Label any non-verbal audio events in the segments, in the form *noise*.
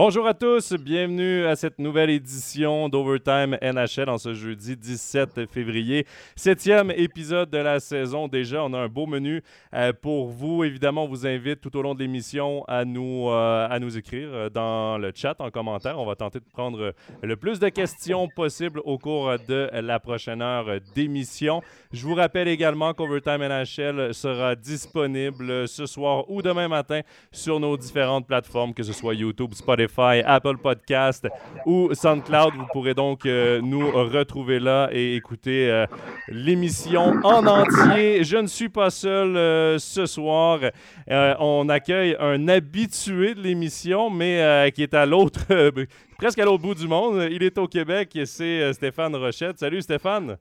Bonjour à tous, bienvenue à cette nouvelle édition d'Overtime NHL en ce jeudi 17 février. Septième épisode de la saison déjà. On a un beau menu euh, pour vous. Évidemment, on vous invite tout au long de l'émission à, nous euh, à nous écrire euh, dans le chat, en commentaire. On va tenter de prendre le plus de questions possible au cours de la prochaine heure d'émission. Je vous rappelle également qu'Overtime NHL sera disponible ce soir ou demain matin sur nos différentes plateformes, que ce soit YouTube, Spotify, Apple Podcast ou SoundCloud. Vous pourrez donc euh, nous retrouver là et écouter euh, l'émission en entier. Je ne suis pas seul euh, ce soir. on accueille un habitué de l'émission, mais qui est à l'autre, *laughs* presque à l'autre bout du monde. Il est au Québec et c'est Stéphane Rochette. Salut Stéphane.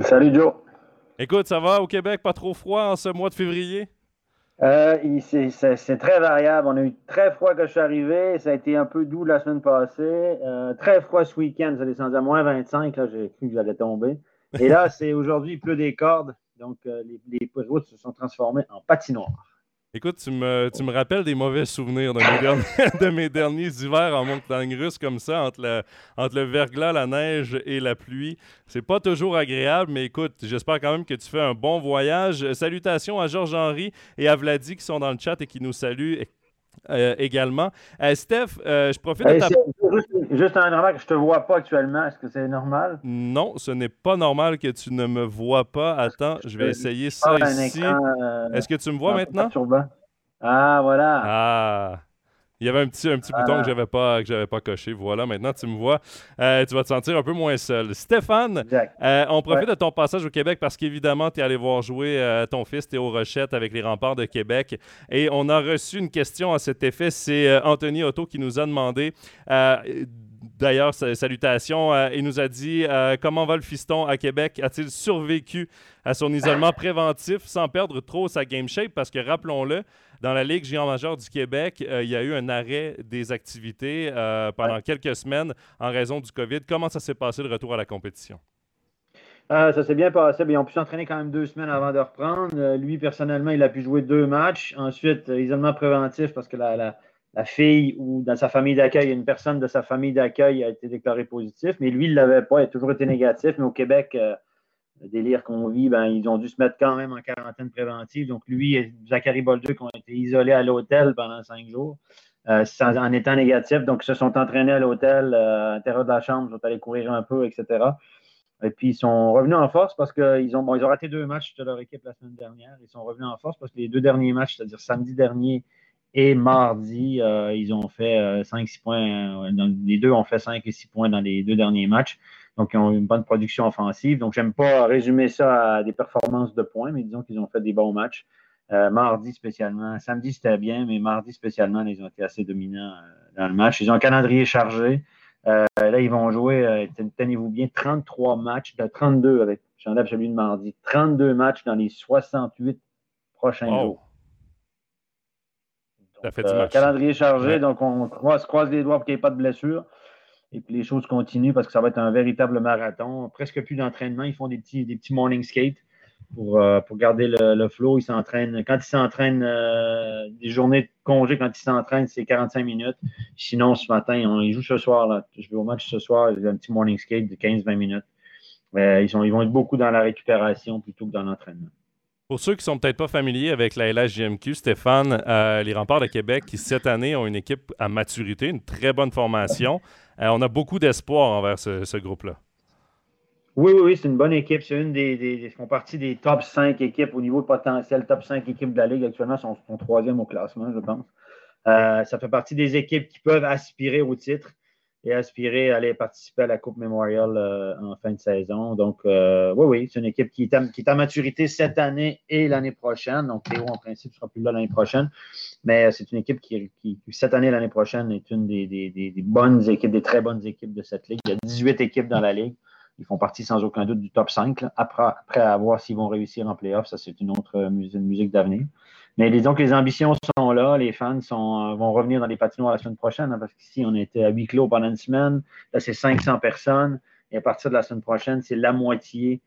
Salut Joe. Écoute, ça va au Québec? Pas trop froid en ce mois de février? Euh, c'est très variable. On a eu très froid quand je suis arrivé. Ça a été un peu doux la semaine passée. Euh, très froid ce week-end. Ça descendu à moins 25. Là, j'ai cru que j'allais tomber. Et là, *laughs* c'est aujourd'hui, il pleut des cordes. Donc, euh, les, les routes se sont transformées en patinoire. Écoute, tu me, tu me rappelles des mauvais souvenirs *laughs* de mes, derniers, hivers en montagne russe comme ça, entre le, entre le verglas, la neige et la pluie. C'est pas toujours agréable, mais écoute, j'espère quand même que tu fais un bon voyage. Salutations à Georges-Henri et à Vladi qui sont dans le chat et qui nous saluent. Euh, également. Euh, Steph, euh, je profite de ta... Juste, un remarque, je te vois pas actuellement. Est-ce que c'est normal? Non, ce n'est pas normal que tu ne me vois pas. Attends, je vais essayer ça ici. Est-ce que tu me vois maintenant? Ah, voilà. Ah. Il y avait un petit, un petit bouton que je n'avais pas, pas coché. Voilà, maintenant tu me vois. Euh, tu vas te sentir un peu moins seul. Stéphane, euh, on profite de ton passage au Québec parce qu'évidemment, tu es allé voir jouer euh, ton fils Théo Rochette avec les remparts de Québec. Et on a reçu une question à cet effet. C'est Anthony Otto qui nous a demandé D'ailleurs, salutations. il nous a dit comment va le fiston à Québec? A-t-il survécu à son isolement préventif sans perdre trop sa game shape? Parce que rappelons-le, dans la Ligue géant majeure du Québec, euh, il y a eu un arrêt des activités euh, pendant quelques semaines en raison du COVID. Comment ça s'est passé le retour à la compétition? Euh, ça s'est bien passé. Ils ont pu s'entraîner quand même deux semaines avant de reprendre. lui, personnellement, il a pu jouer deux matchs. Ensuite, isolement préventif parce que la, fille ou dans sa famille d'accueil, une personne de sa famille d'accueil a été déclarée positive, mais lui, il ne l'avait pas. Il a toujours été négatif. Mais au Québec, le délire qu'on vit, ben, ils ont dû se mettre quand même en quarantaine préventive. Donc, lui et Zachary Bolduc ont été isolés à l'hôtel pendant cinq jours euh, en étant négatifs. Donc, ils se sont entraînés à l'hôtel, euh, à l'intérieur de la chambre, ils sont allés courir un peu, etc. Et puis, ils sont revenus en force parce qu'ils ont, bon, ont raté deux matchs de leur équipe la semaine dernière. Ils sont revenus en force parce que les deux derniers matchs, c'est-à-dire samedi dernier et mardi, euh, ils ont fait 5-6 points. les deux ont fait 5 et 6 points dans les deux derniers matchs. Donc, ils ont une bonne production offensive. Donc, j'aime pas résumer ça à des performances de points, mais disons qu'ils ont fait des bons matchs. Euh, mardi spécialement. Samedi, c'était bien, mais mardi spécialement, ils ont été assez dominants euh, dans le match. Ils ont un calendrier chargé. Euh, là, ils vont jouer, tenez-vous bien, 33 matchs, de 32 avec j'en absolu de mardi. 32 matchs dans les 68 prochains jours. Ça fait du match. Calendrier chargé, donc on croise, croise les doigts pour qu'il n'y ait pas de blessures. Et puis les choses continuent parce que ça va être un véritable marathon. Presque plus d'entraînement. Ils font des petits, des petits morning skates pour, euh, pour garder le, flow. Ils s'entraînent. Quand ils s'entraînent, euh, des journées de congé, quand ils s'entraînent, c'est 45 minutes. Sinon, ce matin, ils jouent ce soir. Là. Je vais au match ce soir. Un petit morning skate de 15-20 minutes. ils, sont, ils vont être beaucoup dans la récupération plutôt que dans l'entraînement. Pour ceux qui sont peut-être pas familiers avec la LHJMQ, Stéphane, euh, les remparts de Québec qui cette année ont une équipe à maturité, une très bonne formation. Euh, on a beaucoup d'espoir envers ce, groupe-là. Oui, oui, oui, c'est une bonne équipe. C'est une des, des, font partie des top 5 équipes au niveau potentiel, top 5 équipes de la Ligue. Actuellement, sont, sont troisième au classement, je pense. Euh, ça fait partie des équipes qui peuvent aspirer au titre et aspirer à aller participer à la Coupe Memorial euh, en fin de saison. Donc, oui, oui, c'est une équipe qui est, à, qui est à maturité cette année et l'année prochaine. Donc, Théo, en principe, ne sera plus là l'année prochaine. Mais euh, c'est une équipe qui, cette année, l'année prochaine, est une des, bonnes équipes, des très bonnes équipes de cette ligue. Il y a 18 équipes dans la ligue. Ils font partie sans aucun doute du top 5. Après, après, à voir s'ils vont réussir en playoff, ça, c'est une autre euh, musique d'avenir. Mais disons que les ambitions sont là, les fans euh, vont revenir dans les patinoires la semaine prochaine, hein, parce qu'ici, on était à huis clos pendant une semaine. Là, c'est 500 personnes. Et à partir de la semaine prochaine, c'est la moitié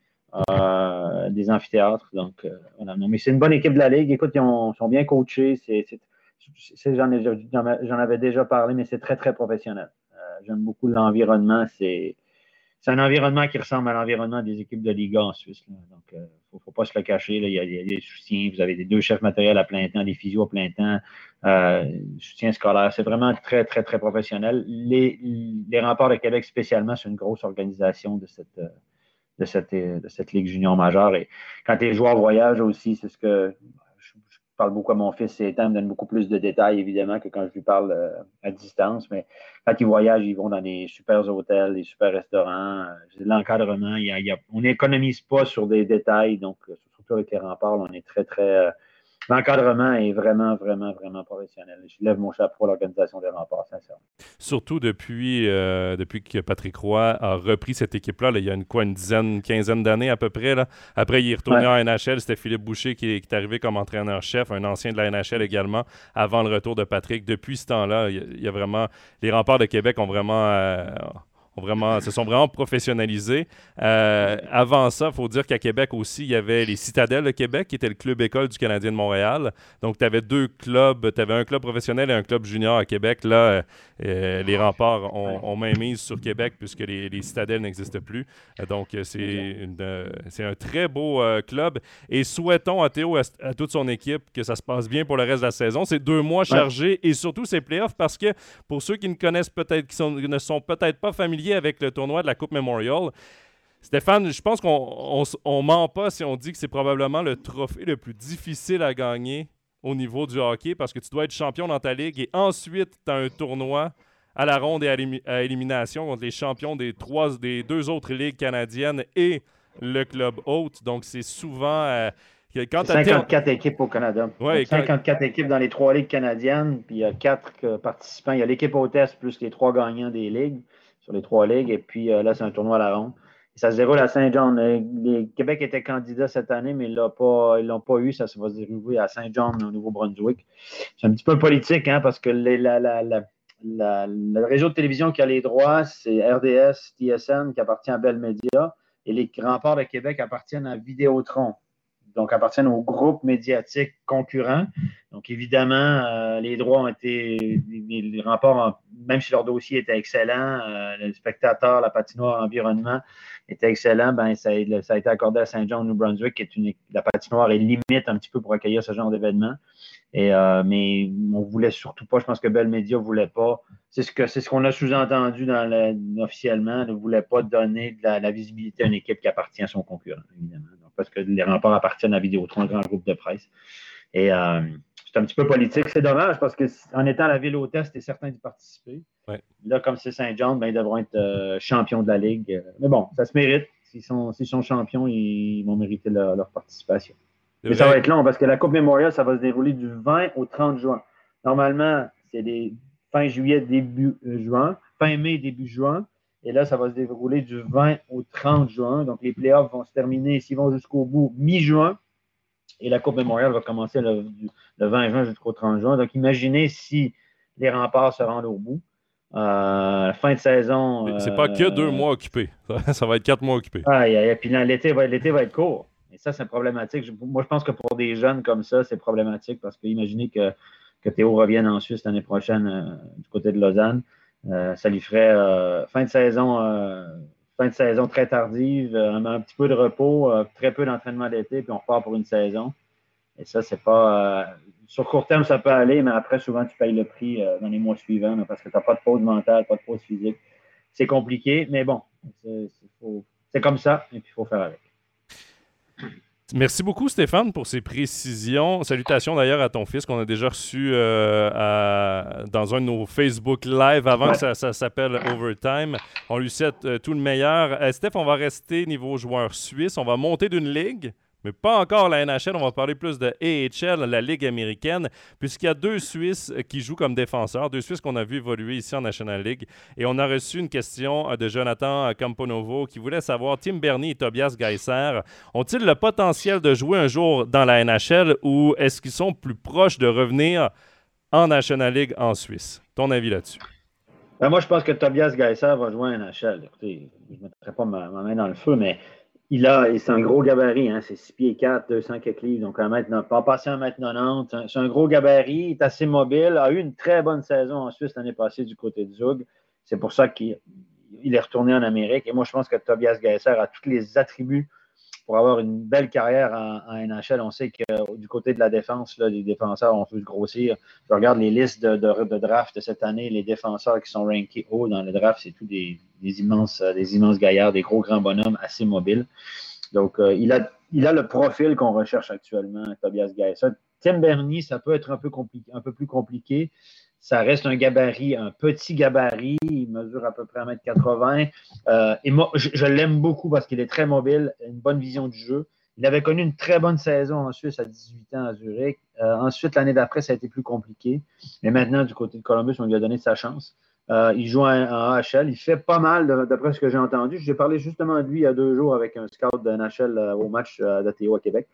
des amphithéâtres. Donc, voilà. mais c'est une bonne équipe de la Ligue. Écoute, ils sont bien coachés. C'est j'en avais déjà parlé, mais c'est très, très professionnel. J'aime beaucoup l'environnement. C'est c'est un environnement qui ressemble à l'environnement des équipes de Liga en Suisse. Donc, il ne faut, pas se le cacher. Il, y a, des soutiens. Vous avez des deux chefs matériels à plein temps, des physios à plein temps, euh, soutien scolaire. C'est vraiment très, très, très professionnel. Les, les remparts de Québec, spécialement, c'est une grosse organisation de cette, de cette, de cette Ligue junior majeure. Et quand les joueurs voyagent aussi, c'est ce que parle beaucoup à mon fils et me donne beaucoup plus de détails, évidemment, que quand je lui parle euh, à distance. Mais quand ils voyagent, ils vont dans des super hôtels, des super restaurants. Euh, l'encadrement, on n'économise pas sur des détails. Donc, euh, surtout avec les remparts, on est très, très l'encadrement est vraiment, vraiment, vraiment professionnel. Je lève mon chapeau à l'organisation des remparts, sincèrement. Surtout depuis, euh, depuis que Patrick Roy a repris cette équipe-là, il y a une, quoi, une dizaine, quinzaine d'années à peu près. Là. Après, il est retourné en NHL. C'était Philippe Boucher qui, est arrivé comme entraîneur-chef, un ancien de la NHL également, avant le retour de Patrick. Depuis ce temps-là, il y, a vraiment. Les remparts de Québec ont vraiment. Euh, vraiment, se sont vraiment professionnalisés. Euh, avant ça, il faut dire qu'à Québec aussi, il y avait les Citadelles de Québec, qui était le club école du Canadien de Montréal. Donc, tu avais deux clubs. Tu avais un club professionnel et un club junior à Québec. Là, euh, euh, les remparts ont, ont main mise sur Québec puisque les, les Citadelles n'existent plus. donc, c'est un très beau club. Et souhaitons à Théo, à, toute son équipe, que ça se passe bien pour le reste de la saison. C'est deux mois chargés et surtout ces playoffs parce que pour ceux qui ne connaissent peut-être, qui ne sont peut-être pas familiers avec le tournoi de la Coupe Memorial. Stéphane, je pense qu'on on, ment pas si on dit que c'est probablement le trophée le plus difficile à gagner au niveau du hockey parce que tu dois être champion dans ta ligue et ensuite tu as un tournoi à la ronde et à, élimination contre les champions des, trois, des deux autres ligues canadiennes et le club hôte. Donc c'est souvent... Euh, quand 54 équipes au Canada. 54 équipes dans les trois ligues canadiennes, puis il y a quatre participants. Il y a l'équipe hôtesse plus les trois gagnants des ligues sur les trois ligues. Et puis euh, là, c'est un tournoi à la ronde. ça se déroule à Saint-Jean. Euh, le Québec était candidat cette année, mais ils ne l'ont pas eu. Ça, va se dérouler à Saint-Jean, au Nouveau-Brunswick. C'est un petit peu politique, hein, parce que le réseau de télévision qui a les droits, c'est RDS, TSN, qui appartient à Bell Media. Et les remparts de Québec appartiennent à Vidéotron donc appartiennent au groupe médiatique concurrent. Donc, évidemment, euh, les droits ont été, les, remparts, même si leur dossier était excellent, euh, le spectateur, la patinoire, l'environnement était excellent, ben, ça, a été accordé à Saint-Jean, New Brunswick, qui est une, la patinoire est limite un petit peu pour accueillir ce genre d'événement. Et, euh, mais on voulait surtout pas, je pense que Bell Media voulait pas. C'est ce qu'on ce qu'on a sous-entendu officiellement, ne voulait pas donner de la, visibilité à une équipe qui appartient à son concurrent, évidemment parce que les remparts appartiennent à Vidéotron, un grand groupe de presse. Et euh, c'est un petit peu politique. C'est dommage parce qu'en étant la ville hôtesse, es certain d'y participer. Là, comme c'est Saint-Jean, ben, ils devront être euh, champions de la Ligue. Mais bon, ça se mérite. S'ils sont, sont, champions, ils vont mériter leur, participation. Mais ça va être long parce que la Coupe Memorial, ça va se dérouler du 20 au 30 juin. Normalement, c'est fin juillet, début euh, juin, fin mai, début juin. Et là, ça va se dérouler du 20 au 30 juin. Donc, les playoffs vont se terminer, s'ils vont jusqu'au bout, mi-juin. Et la Coupe Memorial va commencer le, 20 juin jusqu'au 30 juin. Donc, imaginez si les remparts se rendent au bout. Euh, fin de saison. C'est pas que deux euh, mois occupés. *laughs* Ça va être quatre mois occupés. Ah, et, puis l'été va, va, être court. Et ça, c'est problématique. moi, je pense que pour des jeunes comme ça, c'est problématique parce que imaginez que, que Théo revienne en Suisse l'année prochaine euh, du côté de Lausanne. Euh, ça lui ferait euh, fin de saison euh, fin de saison très tardive, un, petit peu de repos, très peu d'entraînement d'été, puis on repart pour une saison. Et ça, c'est pas. sur court terme, ça peut aller, mais après, souvent, tu payes le prix dans les mois suivants parce que tu n'as pas de pause mentale, pas de pause physique. C'est compliqué, mais bon, c'est comme ça, et puis il faut faire avec. Merci beaucoup, Stéphane, pour ces précisions. Salutations d'ailleurs à ton fils qu'on a déjà reçu euh, dans un de nos Facebook Live avant que ça, s'appelle Overtime. On lui souhaite euh, tout le meilleur. Euh, Steph, on va rester niveau joueur suisse. On va monter d'une ligue mais pas encore la NHL. On va parler plus de AHL, la Ligue américaine, puisqu'il y a deux Suisses qui jouent comme défenseurs, deux Suisses qu'on a vu évoluer ici en National League. Et on a reçu une question de Jonathan Camponovo qui voulait savoir Tim Bernie et Tobias Geisser ont-ils le potentiel de jouer un jour dans la NHL ou est-ce qu'ils sont plus proches de revenir en National League en Suisse? Ton avis là-dessus? Ben, moi, je pense que Tobias Geisser va jouer en NHL. Écoutez, je ne mettrai pas ma, main dans le feu, mais il a, c'est un gros gabarit, hein, c'est 6 pieds 4, 200 quelques livres, donc un mètre, pas passer un mètre 90. C'est un, gros gabarit, il est assez mobile, a eu une très bonne saison en Suisse l'année passée du côté de Zug. C'est pour ça qu'il est retourné en Amérique. Et moi, je pense que Tobias Geisser a tous les attributs pour avoir une belle carrière en, NHL. On sait que du côté de la défense, les défenseurs ont pu grossir. Je regarde les listes de, draft de cette année. Les défenseurs qui sont rankés haut dans le draft, c'est tous des, immenses, des immenses gaillards, des gros grands bonhommes assez mobiles. Donc, euh, il, a, il a le profil qu'on recherche actuellement, Tobias Geisser. Tim Bernie, ça peut être un peu, un peu plus compliqué. Ça reste un gabarit, un petit gabarit. Il mesure à peu près 1m80. Euh, et moi, je, l'aime beaucoup parce qu'il est très mobile, une bonne vision du jeu. Il avait connu une très bonne saison en Suisse à 18 ans à Zurich. Euh, ensuite, l'année d'après, ça a été plus compliqué. Mais maintenant, du côté de Columbus, on lui a donné sa chance. Euh, il joue en, AHL. Il fait pas mal, d'après ce que j'ai entendu. J'ai parlé justement de lui il y a deux jours avec un scout de NHL au match d'ATO à Québec.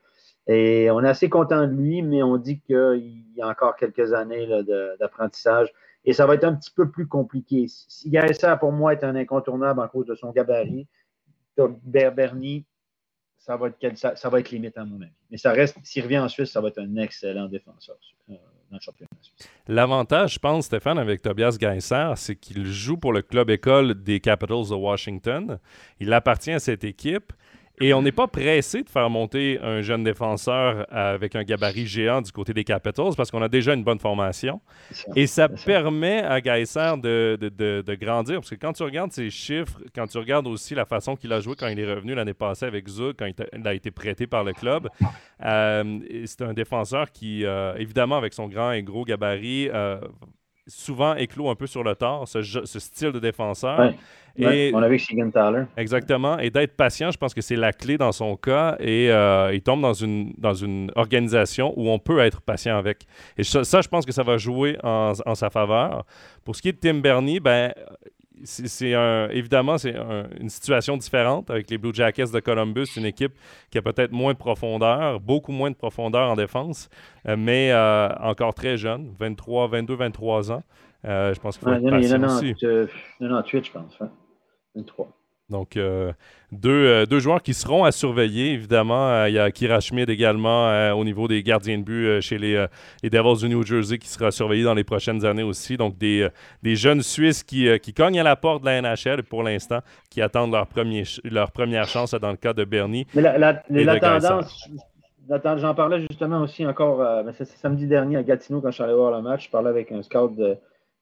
Et on est assez content de lui, mais on dit qu'il y a encore quelques années d'apprentissage. Et ça va être un petit peu plus compliqué. Si ça pour moi, est un incontournable en cause de son gabarit, Bernie, ça va, être, limite à mon avis. Mais ça reste, s'il revient en Suisse, ça va être un excellent défenseur euh, dans le championnat suisse. L'avantage, je pense, Stéphane, avec Tobias Geisser, c'est qu'il joue pour le club école des Capitals de Washington. Il appartient à cette équipe. Et on n'est pas pressé de faire monter un jeune défenseur avec un gabarit géant du côté des Capitals parce qu'on a déjà une bonne formation. et ça, permet à Geisser de, de, grandir. Parce que quand tu regardes ses chiffres, quand tu regardes aussi la façon qu'il a joué quand il est revenu l'année passée avec Zug, quand il a été prêté par le club, euh, c'est un défenseur qui, euh, évidemment, avec son grand et gros gabarit, euh, souvent éclos un peu sur le tard, ce, style de défenseur. et, on a vu Thaler. Exactement. Et d'être patient, je pense que c'est la clé dans son cas. Et euh, il tombe dans une, dans une organisation où on peut être patient avec. Et ça, je pense que ça va jouer en, en, sa faveur. Pour ce qui est de Tim Bernie, ben, c'est évidemment c'est une situation différente avec les Blue Jackets de Columbus, une équipe qui a peut-être moins de profondeur, beaucoup moins de profondeur en défense, euh, mais euh, encore très jeune, 23, 22, 23 ans. Euh, je pense qu'il faut être patient aussi. 98, je pense. 23. Donc, euh, euh, deux, joueurs qui seront à surveiller, évidemment. Euh, il y a Kira Schmid également au niveau des gardiens de but chez les, Devils du New Jersey qui sera surveillé dans les prochaines années aussi. Donc, des, jeunes Suisses qui, cognent à la porte de la NHL pour l'instant, qui attendent leur, premier, leur première chance dans le cas de Bernie. Mais la, tendance, j'en parlais justement aussi encore ben, samedi dernier à Gatineau quand je suis allé voir le match. Je parlais avec un scout de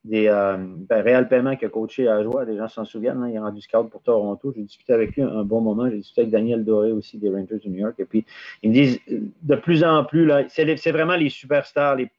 des euh, ben, Réal Paiement qui a coaché à Joie, des gens s'en souviennent, hein, il a rendu scout pour Toronto. J'ai discuté avec lui un, bon moment. J'ai discuté avec Daniel Doré aussi des Rangers de New York. Et puis, ils me disent de plus en plus, c'est vraiment les superstars, les,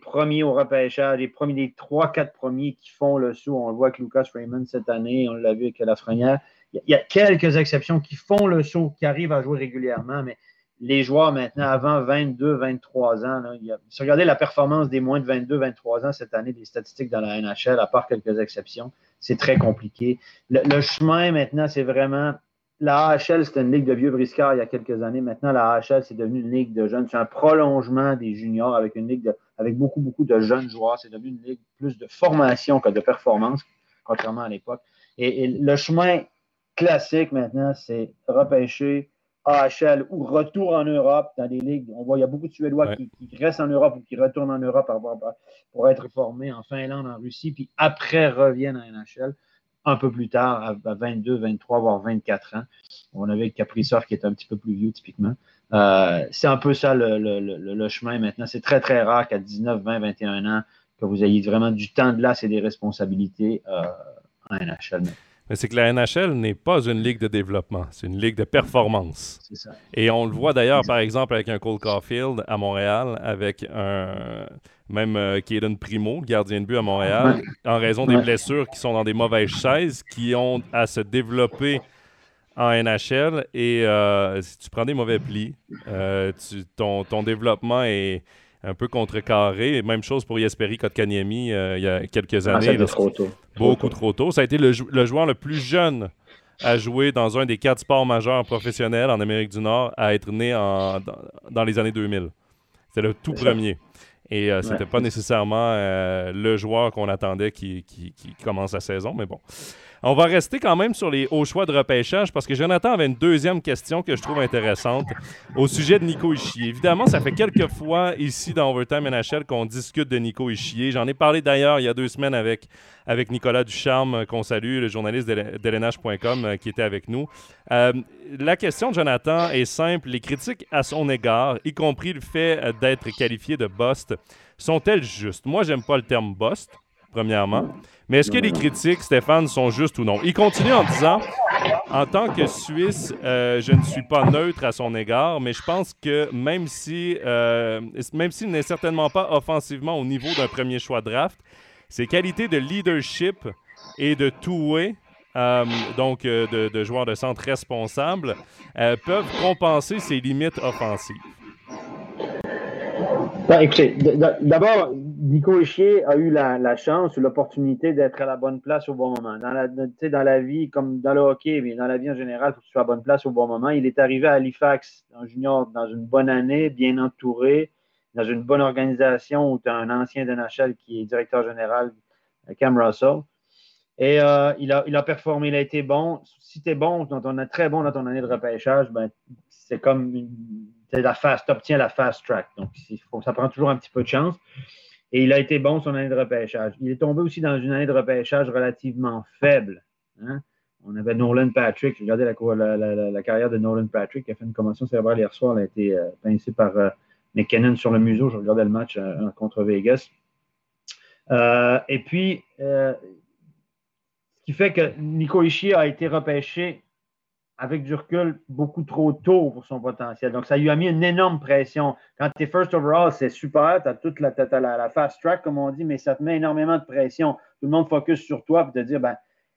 premiers au repêchage, les premiers, les trois, quatre premiers qui font le saut. On le voit avec Lucas Raymond cette année, on l'a vu avec Lafrenière. Il y, a quelques exceptions qui font le saut, qui arrivent à jouer régulièrement, mais les joueurs maintenant, avant 22, 23 ans, si vous regardez la performance des moins de 22, 23 ans cette année, des statistiques dans la NHL, à part quelques exceptions, c'est très compliqué. Le, chemin maintenant, c'est vraiment. La AHL, c'était une ligue de vieux briscards il y a quelques années. Maintenant, la AHL, c'est devenu une ligue de jeunes. C'est un prolongement des juniors avec une ligue avec beaucoup, beaucoup de jeunes joueurs. C'est devenu une ligue plus de formation que de performance, contrairement à l'époque. et le chemin classique maintenant, c'est repêcher, AHL ou retour en Europe dans des ligues. On voit, il y a beaucoup de Suédois qui, restent en Europe ou qui retournent en Europe pour, être formés en Finlande, en Russie, puis après reviennent en NHL un peu plus tard, à 22, 23, voire 24 ans. On avait Caprisov qui est un petit peu plus vieux, typiquement. Euh, c'est un peu ça le, chemin maintenant. C'est très, très rare qu'à 19, 20, 21 ans, que vous ayez vraiment du temps de là et des responsabilités euh, en NHL mais c'est que la NHL n'est pas une ligue de développement, c'est une ligue de performance. Ça. Et on le voit d'ailleurs, par exemple, avec un Cole Caulfield à Montréal, avec un même euh, Primo, gardien de but à Montréal, en raison des blessures qui sont dans des mauvaises chaises, qui ont à se développer en NHL. Et euh, si tu prends des mauvais plis, euh, ton, ton développement est un peu contrecarré. Même chose pour Jesperi Kotkaniemi euh, il y a quelques ah, années. trop tôt. Beaucoup trop tôt. Ça a été le, joueur le plus jeune à jouer dans un des quatre sports majeurs professionnels en Amérique du Nord à être né dans, les années 2000. C'est le tout premier. Et euh, c'était pas nécessairement euh, le joueur qu'on attendait qui, qui, commence la saison, mais bon. On va rester quand même sur les hauts choix de repêchage parce que Jonathan avait une deuxième question que je trouve intéressante au sujet de Nico Ischier. Évidemment, ça fait quelques fois ici dans Overtime NHL qu'on discute de Nico Ischier. J'en ai parlé d'ailleurs il y a deux semaines avec, avec Nicolas Ducharme, euh, qu'on salue, le journaliste d'LNH.com euh, qui était avec nous. Euh, la question de Jonathan est simple. Les critiques à son égard, y compris le fait d'être qualifié de bust, sont-elles justes? Moi, j'aime pas le terme bust premièrement. Mais est-ce que les critiques, Stéphane, sont justes ou non? Il continue en disant En tant que Suisse, euh, je ne suis pas neutre à son égard, mais je pense que même si euh, même s'il n'est certainement pas offensivement au niveau d'un premier choix draft, ses qualités de leadership et de two-way, euh, donc de, de joueur de centre responsable, peuvent compenser ses limites offensives. Ben, écoutez, d'abord, Nico Ischier a eu la, chance ou l'opportunité d'être à la bonne place au bon moment. Dans la, dans la vie, comme dans le hockey, mais dans la vie en général, il faut que tu sois à la bonne place au bon moment. Il est arrivé à Halifax en junior dans une bonne année, bien entouré, dans une bonne organisation où tu as un ancien de NHL qui est directeur général, Cam Russell. Et euh, il, a, il a performé, il a été bon. Si tu es bon, quand on est très bon dans ton année de repêchage, ben, c'est comme la fast, tu obtiens la fast track. Donc, ça prend toujours un petit peu de chance. Et il a été bon son année de repêchage. Il est tombé aussi dans une année de repêchage relativement faible. Hein. On avait Nolan Patrick. Regardez la, la, carrière de Nolan Patrick qui a fait une commotion cérébrale hier soir. Elle a été euh, pincée par euh, McKinnon sur le museau. Je regardais le match euh, contre Vegas. et puis, ce qui fait que Nico Ishii a été repêché avec du recul beaucoup trop tôt pour son potentiel. Donc, ça lui a mis une énorme pression. Quand tu es first overall, c'est super, tu as toute la, la, fast track, comme on dit, mais ça te met énormément de pression. Tout le monde focus sur toi pour te dire, ben,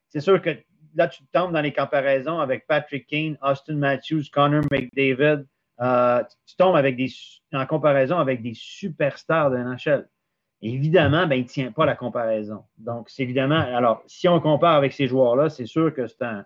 c'est sûr que là, tu tombes dans les comparaisons avec Patrick Kane, Austin Matthews, Connor McDavid. Euh, tu tombes avec des, en comparaison avec des superstars de NHL. Évidemment, ben, il ne tient pas la comparaison. Donc, c'est évidemment, alors, si on compare avec ces joueurs-là, c'est sûr que c'est un,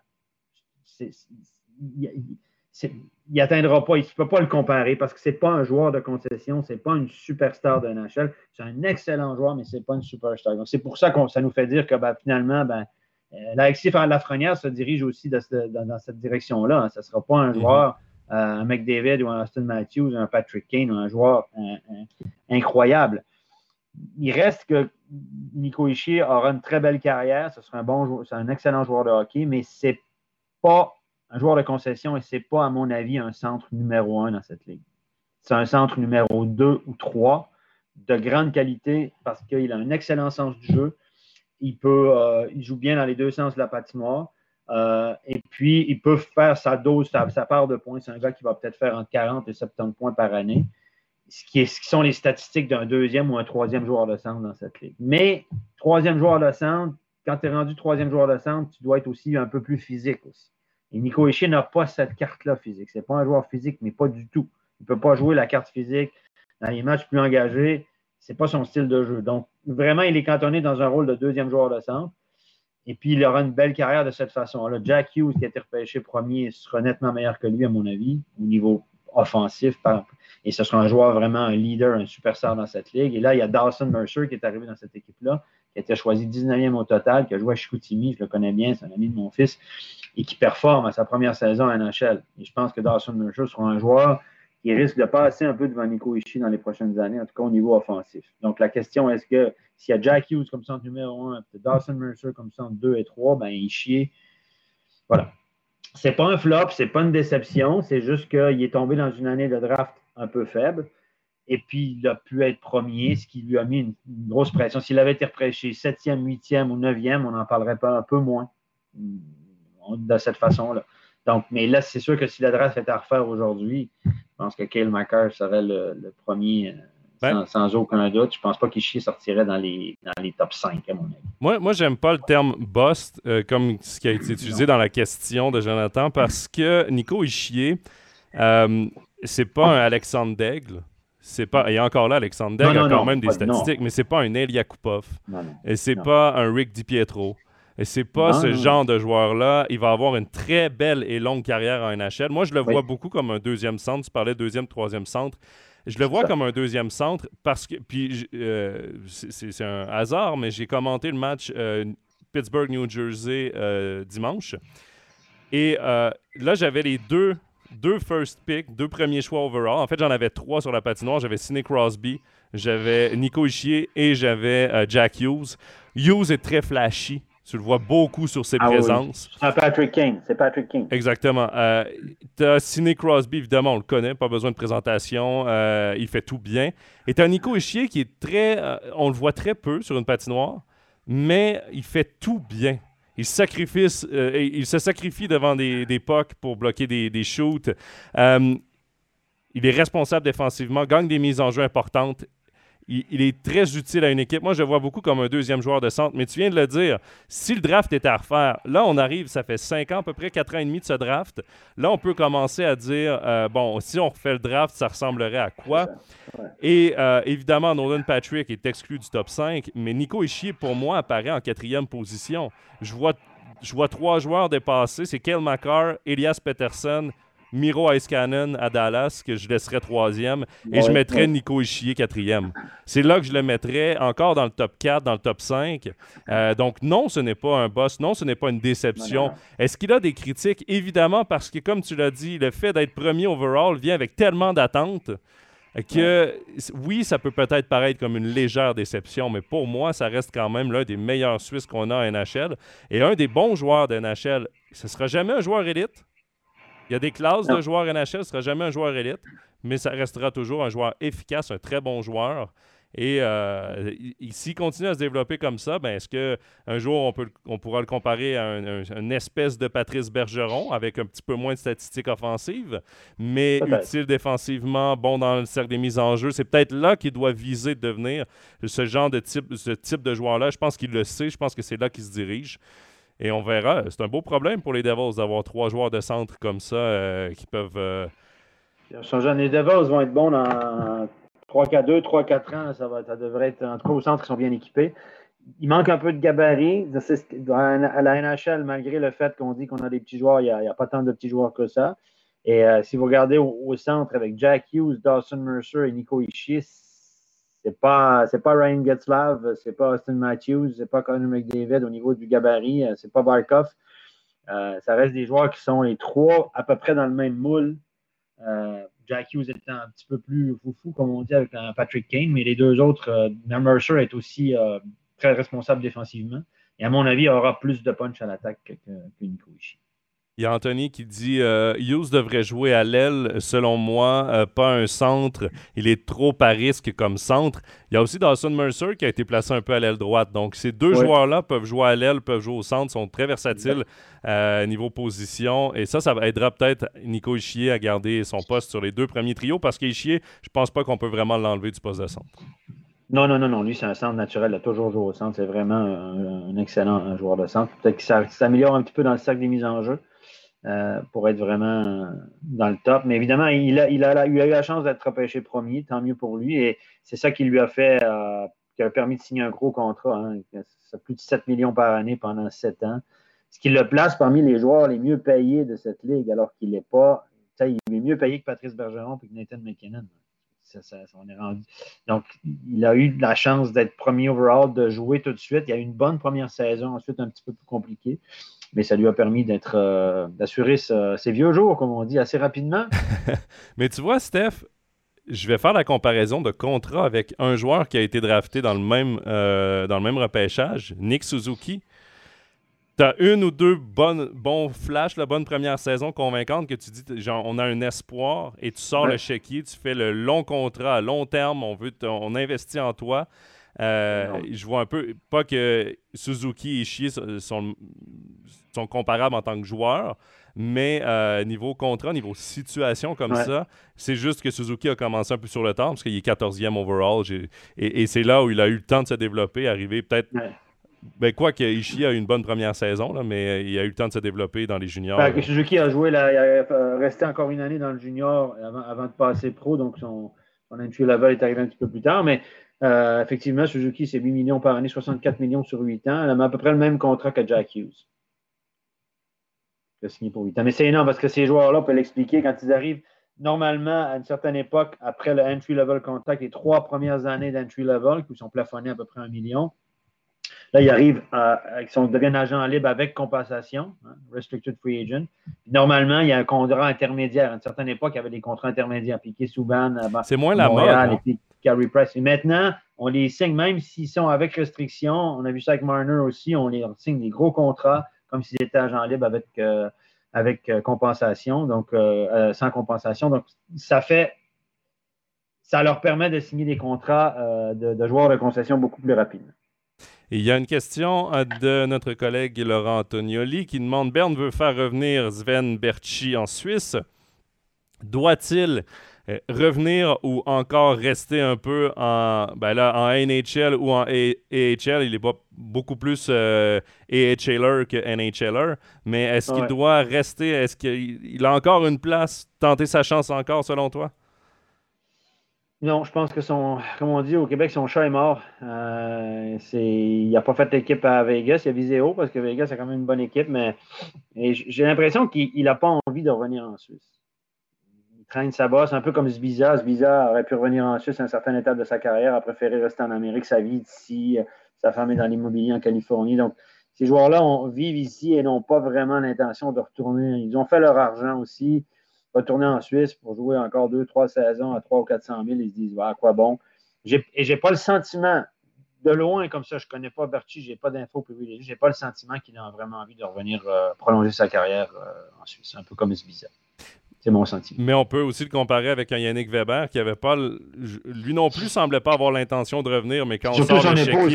il n'atteindra pas, il ne peut pas le comparer parce que ce n'est pas un joueur de concession, ce n'est pas une superstar de NHL. C'est un excellent joueur, mais ce n'est pas une superstar. Donc, c'est pour ça que ça nous fait dire que ben, finalement, ben, euh, l'Alexis Lafrenière se dirige aussi dans, cette direction-là. Hein. Ce ne sera pas un mm-hmm. joueur, euh, un McDavid ou un Austin Matthews, un Patrick Kane ou un joueur incroyable. Il reste que Nico Ishii aura une très belle carrière. Ce sera un bon c'est un excellent joueur de hockey, mais c'est pas un joueur de concession et c'est pas, à mon avis, un centre numéro un dans cette ligue. C'est un centre numéro deux ou trois de grande qualité parce qu'il a un excellent sens du jeu. Il peut, euh, il joue bien dans les deux sens de la patinoire. Euh, et puis, il peut faire sa dose, sa, part de points. C'est un gars qui va peut-être faire entre 40 et 70 points par année, ce qui, est, ce qui sont les statistiques d'un deuxième ou un troisième joueur de centre dans cette ligue. Mais, troisième joueur de centre, quand tu es rendu troisième joueur de centre, tu dois être aussi un peu plus physique aussi. Et Nico Ishii n'a pas cette carte-là physique. Ce n'est pas un joueur physique, mais pas du tout. Il ne peut pas jouer la carte physique dans les matchs plus engagés. Ce n'est pas son style de jeu. Donc, vraiment, il est cantonné dans un rôle de deuxième joueur de centre. Et puis, il aura une belle carrière de cette façon-là. Jack Hughes, qui a été repêché premier, sera nettement meilleur que lui, à mon avis, au niveau offensif. Et ce sera un joueur vraiment un leader, un superstar dans cette ligue. Et là, il y a Dawson Mercer qui est arrivé dans cette équipe-là, qui a été choisi 19e au total, qui a joué à Chicoutimi, je le connais bien, c'est un ami de mon fils, et qui performe à sa première saison à NHL. Et je pense que Dawson Mercer sera un joueur qui risque de passer un peu devant Nico Ishii dans les prochaines années, en tout cas au niveau offensif. Donc la question est-ce que s'il y a Jack Hughes comme centre numéro 1, Dawson Mercer comme centre 2 et 3, ben Ishii, voilà. C'est pas un flop, c'est pas une déception, c'est juste qu'il est tombé dans une année de draft un peu faible. Et puis, il a pu être premier, ce qui lui a mis une, grosse pression. S'il avait été repêché septième, huitième ou neuvième, on n'en parlerait pas un peu moins de cette façon-là. Donc, mais là, c'est sûr que si la draft était à refaire aujourd'hui, je pense que Kyle McCarr serait le, premier euh, sans, aucun doute. Je ne pense pas qu'Ishii sortirait dans les, dans les top 5, à mon avis. Moi, moi j'aime pas le terme bust euh, comme ce qui a été utilisé dans la question de Jonathan parce que Nico Ishii, euh, c'est pas un Alexandre Daigle. C'est pas, et encore là, Alexandre Daigle a quand même des statistiques, mais c'est pas un El Yakupov. Et c'est pas un Rick DiPietro. Et c'est pas ce genre de joueur-là. Il va avoir une très belle et longue carrière en NHL. Moi, je le vois beaucoup comme un deuxième centre. Tu parlais deuxième, troisième centre. Je le vois comme un deuxième centre parce que. Puis, euh, c'est un hasard, mais j'ai commenté le match euh, Pittsburgh, New Jersey dimanche. Et là, j'avais les deux, deux first picks, deux premiers choix overall. En fait, j'en avais trois sur la patinoire. J'avais Sidney Crosby, j'avais Nico Ischier et j'avais Jack Hughes. Hughes est très flashy. Tu le vois beaucoup sur ses ah présences. C'est Patrick King. C'est Patrick King. Exactement. Euh, tu as Sidney Crosby, évidemment, on le connaît, pas besoin de présentation. Euh, il fait tout bien. Et tu as Nico Ischier qui est très. Euh, on le voit très peu sur une patinoire, mais il fait tout bien. Il, sacrifie, il se sacrifie devant des, des pucks pour bloquer des, des shoots. il est responsable défensivement, gagne des mises en jeu importantes il, est très utile à une équipe. Moi, je le vois beaucoup comme un deuxième joueur de centre. Mais tu viens de le dire, si le draft était à refaire, là, on arrive, ça fait cinq ans, à peu près quatre ans et demi de ce draft. Là, on peut commencer à dire, euh, bon, si on refait le draft, ça ressemblerait à quoi? Et euh, évidemment, Nolan Patrick est exclu du top 5, mais Nico Ischier, pour moi, apparaît en quatrième position. Je vois, je vois trois joueurs dépasser. C'est Kel McCarr, Elias Peterson, Miro Ice-Cannon à Dallas, que je laisserais troisième, et je mettrais Nico Ischier quatrième. C'est là que je le mettrais encore dans le top 4, dans le top 5. Euh, donc, non, ce n'est pas un boss. Non, ce n'est pas une déception. Est-ce qu'il a des critiques? Évidemment, parce que, comme tu l'as dit, le fait d'être premier overall vient avec tellement d'attentes que oui, ça peut peut-être paraître comme une légère déception, mais pour moi, ça reste quand même l'un des meilleurs Suisses qu'on a à NHL et un des bons joueurs de NHL. Ce ne sera jamais un joueur élite, il y a des classes de joueurs NHL, ce ne sera jamais un joueur élite, mais ça restera toujours un joueur efficace, un très bon joueur. Et euh, s'il continue à se développer comme ça, ben est-ce qu'un jour on, peut, on pourra le comparer à une espèce de Patrice Bergeron avec un petit peu moins de statistiques offensives, mais utile défensivement, bon dans le cercle des mises en jeu? C'est peut-être là qu'il doit viser de devenir ce genre de type, ce type de joueur-là. Je pense qu'il le sait, je pense que c'est là qu'il se dirige. Et on verra. C'est un beau problème pour les Devils d'avoir trois joueurs de centre comme ça euh, qui peuvent. Euh... Les Devils vont être bons dans 3-4-2, 3-4 ans. Ça, devrait être, en tout cas, au centre, ils sont bien équipés. Il manque un peu de gabarit. À la NHL, malgré le fait qu'on dit qu'on a des petits joueurs, il n'y a, pas tant de petits joueurs que ça. Et euh, si vous regardez au, centre avec Jack Hughes, Dawson Mercer et Nico Ishii, c'est pas c'est pas Ryan Getzlav, c'est pas Austin Matthews, c'est pas Connor McDavid au niveau du gabarit, euh, c'est pas Barkov. Euh, ça reste des joueurs qui sont les trois à peu près dans le même moule. Euh, Jack Hughes étant un petit peu plus foufou, comme on dit avec Patrick Kane, mais les deux autres, Mercer est aussi très responsable défensivement. Et à mon avis, il aura plus de punch à l'attaque que, que Nico Ishii. Il y a Anthony qui dit euh, Hughes devrait jouer à l'aile, selon moi, euh, pas un centre. Il est trop à risque comme centre. Il y a aussi Dawson Mercer qui a été placé un peu à l'aile droite. Donc, ces deux joueurs-là peuvent jouer à l'aile, peuvent jouer au centre, sont très versatiles euh, niveau position. Et ça, ça aidera peut-être Nico Ischier à garder son poste sur les deux premiers trios parce qu'Ischier, je pense pas qu'on peut vraiment l'enlever du poste de centre. Non, non, non, non. Lui, c'est un centre naturel. Il a toujours joué au centre. C'est vraiment un, excellent joueur de centre. Peut-être qu'il s'améliore un petit peu dans le cercle des mises en jeu. Euh, pour être vraiment dans le top. Mais évidemment, il a, eu la chance d'être repêché premier, tant mieux pour lui. Et c'est ça qui lui a fait, euh, qui a permis de signer un gros contrat. Hein. Ça plus de 7 millions par année pendant 7 ans. Ce qui le place parmi les joueurs les mieux payés de cette ligue, alors qu'il n'est pas. Il est mieux payé que Patrice Bergeron et que Nathan McKinnon. Ça, on est rendu. Donc, il a eu la chance d'être premier overall, de jouer tout de suite. Il a eu une bonne première saison, ensuite un petit peu plus compliquée mais ça lui a permis d'être euh, d'assurer ses vieux jours, comme on dit, assez rapidement. *laughs* mais tu vois, Steph, je vais faire la comparaison de contrat avec un joueur qui a été drafté dans le même, euh, dans le même repêchage, Nick Suzuki. Tu as une ou deux bonnes, bons flashs, la bonne première saison convaincante que tu dis, genre, on a un espoir et tu sors le chéquier, tu fais le long contrat à long terme, on, veut on investit en toi. Euh, je vois un peu, pas que Suzuki et Ishii sont, sont comparables en tant que joueurs, mais euh, niveau contrat, niveau situation comme ça, c'est juste que Suzuki a commencé un peu sur le temps parce qu'il est 14e overall. Et, c'est là où il a eu le temps de se développer, arriver peut-être. Ben, quoi que Ishii a eu une bonne première saison, là, mais il a eu le temps de se développer dans les juniors. Suzuki a joué, là, il a resté encore une année dans le junior avant, de passer pro, donc son, son entry level est arrivé un petit peu plus tard. Mais euh, effectivement, Suzuki, c'est 8 millions par année, 64 millions sur 8 ans. Elle a à peu près le même contrat que Jack Hughes. Il a signé pour 8 ans. Mais c'est énorme parce que ces joueurs-là, on peut l'expliquer, quand ils arrivent, normalement, à une certaine époque, après le entry-level contact, les trois premières années d'entry-level, qui sont plafonnés à peu près un million, Là, il arrive à, on devient agent libre avec compensation, hein, restricted free agent. normalement, il y a un contrat intermédiaire. À une certaine époque, il y avait des contrats intermédiaires. Piquet Souban, c'est moins la mode. Carey Price. Et maintenant, on les signe, même s'ils sont avec restriction. On a vu ça avec Marner aussi. On les signe des gros contrats comme s'ils étaient agents libres avec, euh, avec euh, compensation, donc euh, sans compensation. Donc, ça fait ça leur permet de signer des contrats de, de joueurs de concession beaucoup plus rapidement. Il y a une question de notre collègue Laurent Antonioli qui demande Berne veut faire revenir Sven Berchi en Suisse. Doit-il revenir ou encore rester un peu en, ben là, en NHL ou en AHL? Il est pas beaucoup plus euh, AHLer que NHLer, mais est-ce qu'il doit rester? Est-ce qu'il a encore une place? Tenter sa chance encore, selon toi? Non, je pense que son, comme on dit au Québec, son chat est mort. Euh, il n'a pas fait l'équipe à Vegas. Il a visé haut parce que Vegas a quand même une bonne équipe, mais j'ai l'impression qu'il n'a pas envie de revenir en Suisse. Traîne sa bosse, un peu comme Sbiza. Sbiza aurait pu revenir en Suisse à un certain étape de sa carrière, a préféré rester en Amérique, sa vie ici, sa femme est dans l'immobilier en Californie. Donc, ces joueurs-là vivent ici et n'ont pas vraiment l'intention de retourner. Ils ont fait leur argent aussi retourner en Suisse pour jouer encore deux, trois saisons à 300 ou 400 000, ils se disent, à quoi bon? Et j'ai pas le sentiment, de loin comme ça, je connais pas Berti, j'ai pas d'infos privilégiées, j'ai pas le sentiment qu'il a vraiment envie de revenir euh, prolonger sa carrière euh, en Suisse, un peu comme bizarre. C'est mon sentiment. Mais on peut aussi le comparer avec un Yannick Weber qui avait pas, lui non plus semblait pas avoir l'intention de revenir, mais quand on sort son épouse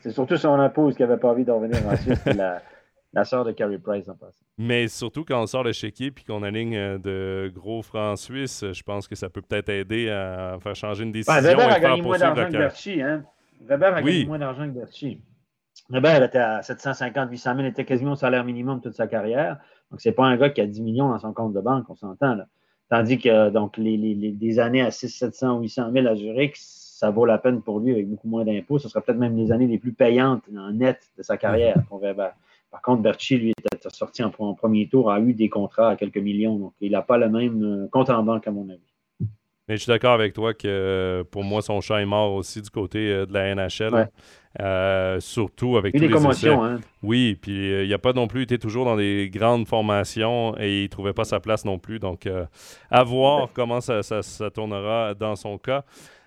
C'est surtout son épouse qui avait pas envie de revenir en Suisse, la, *laughs* la sœur de Carey Price en passant. Mais surtout quand on sort le chéquier puis qu'on aligne euh, de gros francs suisses, je pense que ça peut peut-être aider à faire changer une décision. Weber a gagné moins d'argent que Berchi. Hein? Weber a gagné moins d'argent que Berchi. Weber était à 750, 800 000, il était quasiment au salaire minimum toute sa carrière. Donc, c'est pas un gars qui a 10 millions dans son compte de banque, on s'entend. là. Tandis que donc, les, les, les, des années à 6, 700, 800 000 à Zurich, ça vaut la peine pour lui avec beaucoup moins d'impôts. Ce sera peut-être même les années les plus payantes en net de sa carrière pour Weber. Par contre, Berchi, lui, était sorti en, premier tour, a eu des contrats à quelques millions. Donc, il n'a pas le même euh, compte en banque, à mon avis. Mais je suis d'accord avec toi que euh, pour moi, son chat est mort aussi du côté euh, de la NHL. surtout avec tous les commotions. Hein. Oui, puis il n'a pas non plus été toujours dans des grandes formations et il ne trouvait pas sa place non plus. Donc, à voir comment ça, ça, tournera dans son cas.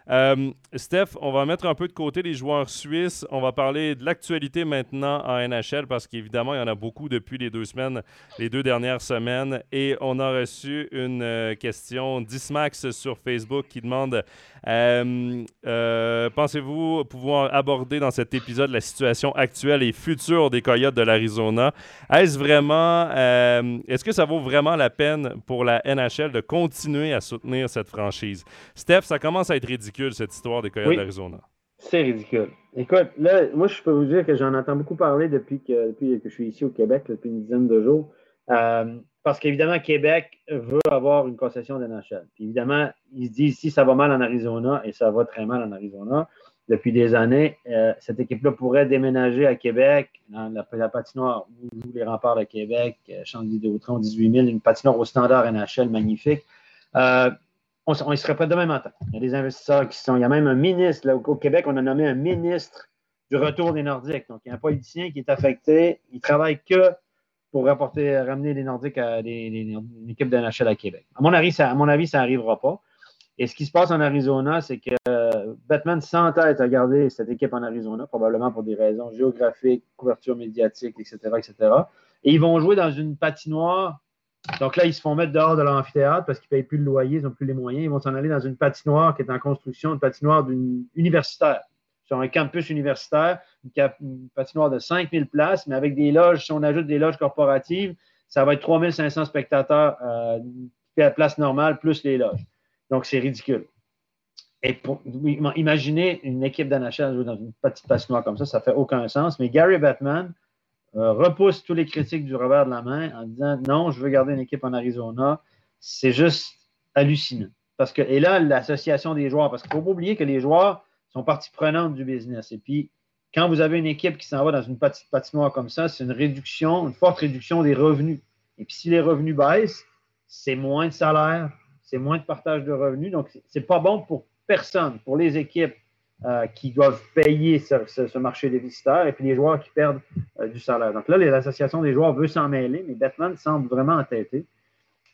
Euh, Steph, on va mettre un peu de côté les joueurs suisses. On va parler de l'actualité maintenant en NHL parce qu'évidemment, il y en a beaucoup depuis les deux semaines, les deux dernières semaines. Et on a reçu une euh, question d'Ismax sur Facebook qui demande euh, Pensez-vous pouvoir aborder dans cet épisode la situation actuelle et future des Coyotes de l'Arizona? Est-ce vraiment, est-ce que ça vaut vraiment la peine pour la NHL de continuer à soutenir cette franchise? Steph, ça commence à être ridicule cette histoire des Coyotes d'Arizona. C'est ridicule. Écoute, là, moi, je peux vous dire que j'en entends beaucoup parler depuis que, depuis que je suis ici au Québec, depuis une dizaine de jours. Euh, parce qu'évidemment, Québec veut avoir une concession de NHL. Puis évidemment, ils se disent si ça va mal en Arizona, et ça va très mal en Arizona depuis des années, euh, cette équipe-là pourrait déménager à Québec, dans la, patinoire où jouent les remparts de Québec, euh, Champ de Vidéotron, 18 000, une patinoire au standard NHL magnifique on, ne serait pas de même matin. Il y a des investisseurs qui sont. Il y a même un ministre, là, au Québec, on a nommé un ministre du retour des Nordiques. Donc, il y a un politicien qui est affecté. Il travaille que pour rapporter, ramener les Nordiques à des, une équipe de NHL à Québec. À mon avis, ça, n'arrivera pas. Et ce qui se passe en Arizona, c'est que Batman s'entête à garder cette équipe en Arizona, probablement pour des raisons géographiques, couverture médiatique, etc., etc. Et ils vont jouer dans une patinoire donc là, ils se font mettre dehors de l'amphithéâtre parce qu'ils ne payent plus le loyer, ils n'ont plus les moyens. Ils vont s'en aller dans une patinoire qui est en construction, une patinoire universitaire. Sur un campus universitaire, une, patinoire de 5000 places, mais avec des loges, si on ajoute des loges corporatives, ça va être 3500 spectateurs euh, à la place normale, plus les loges. Donc, c'est ridicule. Et pour, imaginez une équipe d'NHL dans une petite patinoire comme ça, ça ne fait aucun sens. Mais Gary Batman, euh, repousse tous les critiques du revers de la main en disant non, je veux garder une équipe en Arizona. C'est juste hallucinant. Parce que, et là, l'association des joueurs, parce qu'il ne faut pas oublier que les joueurs sont partie prenante du business. Et puis, quand vous avez une équipe qui s'en va dans une petite patinoire comme ça, c'est une réduction, une forte réduction des revenus. Et puis, si les revenus baissent, c'est moins de salaire, c'est moins de partage de revenus. Donc, ce n'est pas bon pour personne, pour les équipes, euh, qui doivent payer ce, marché des visiteurs et puis les joueurs qui perdent euh, du salaire. Donc là, l'association des joueurs veut s'en mêler, mais Batman semble vraiment entêté.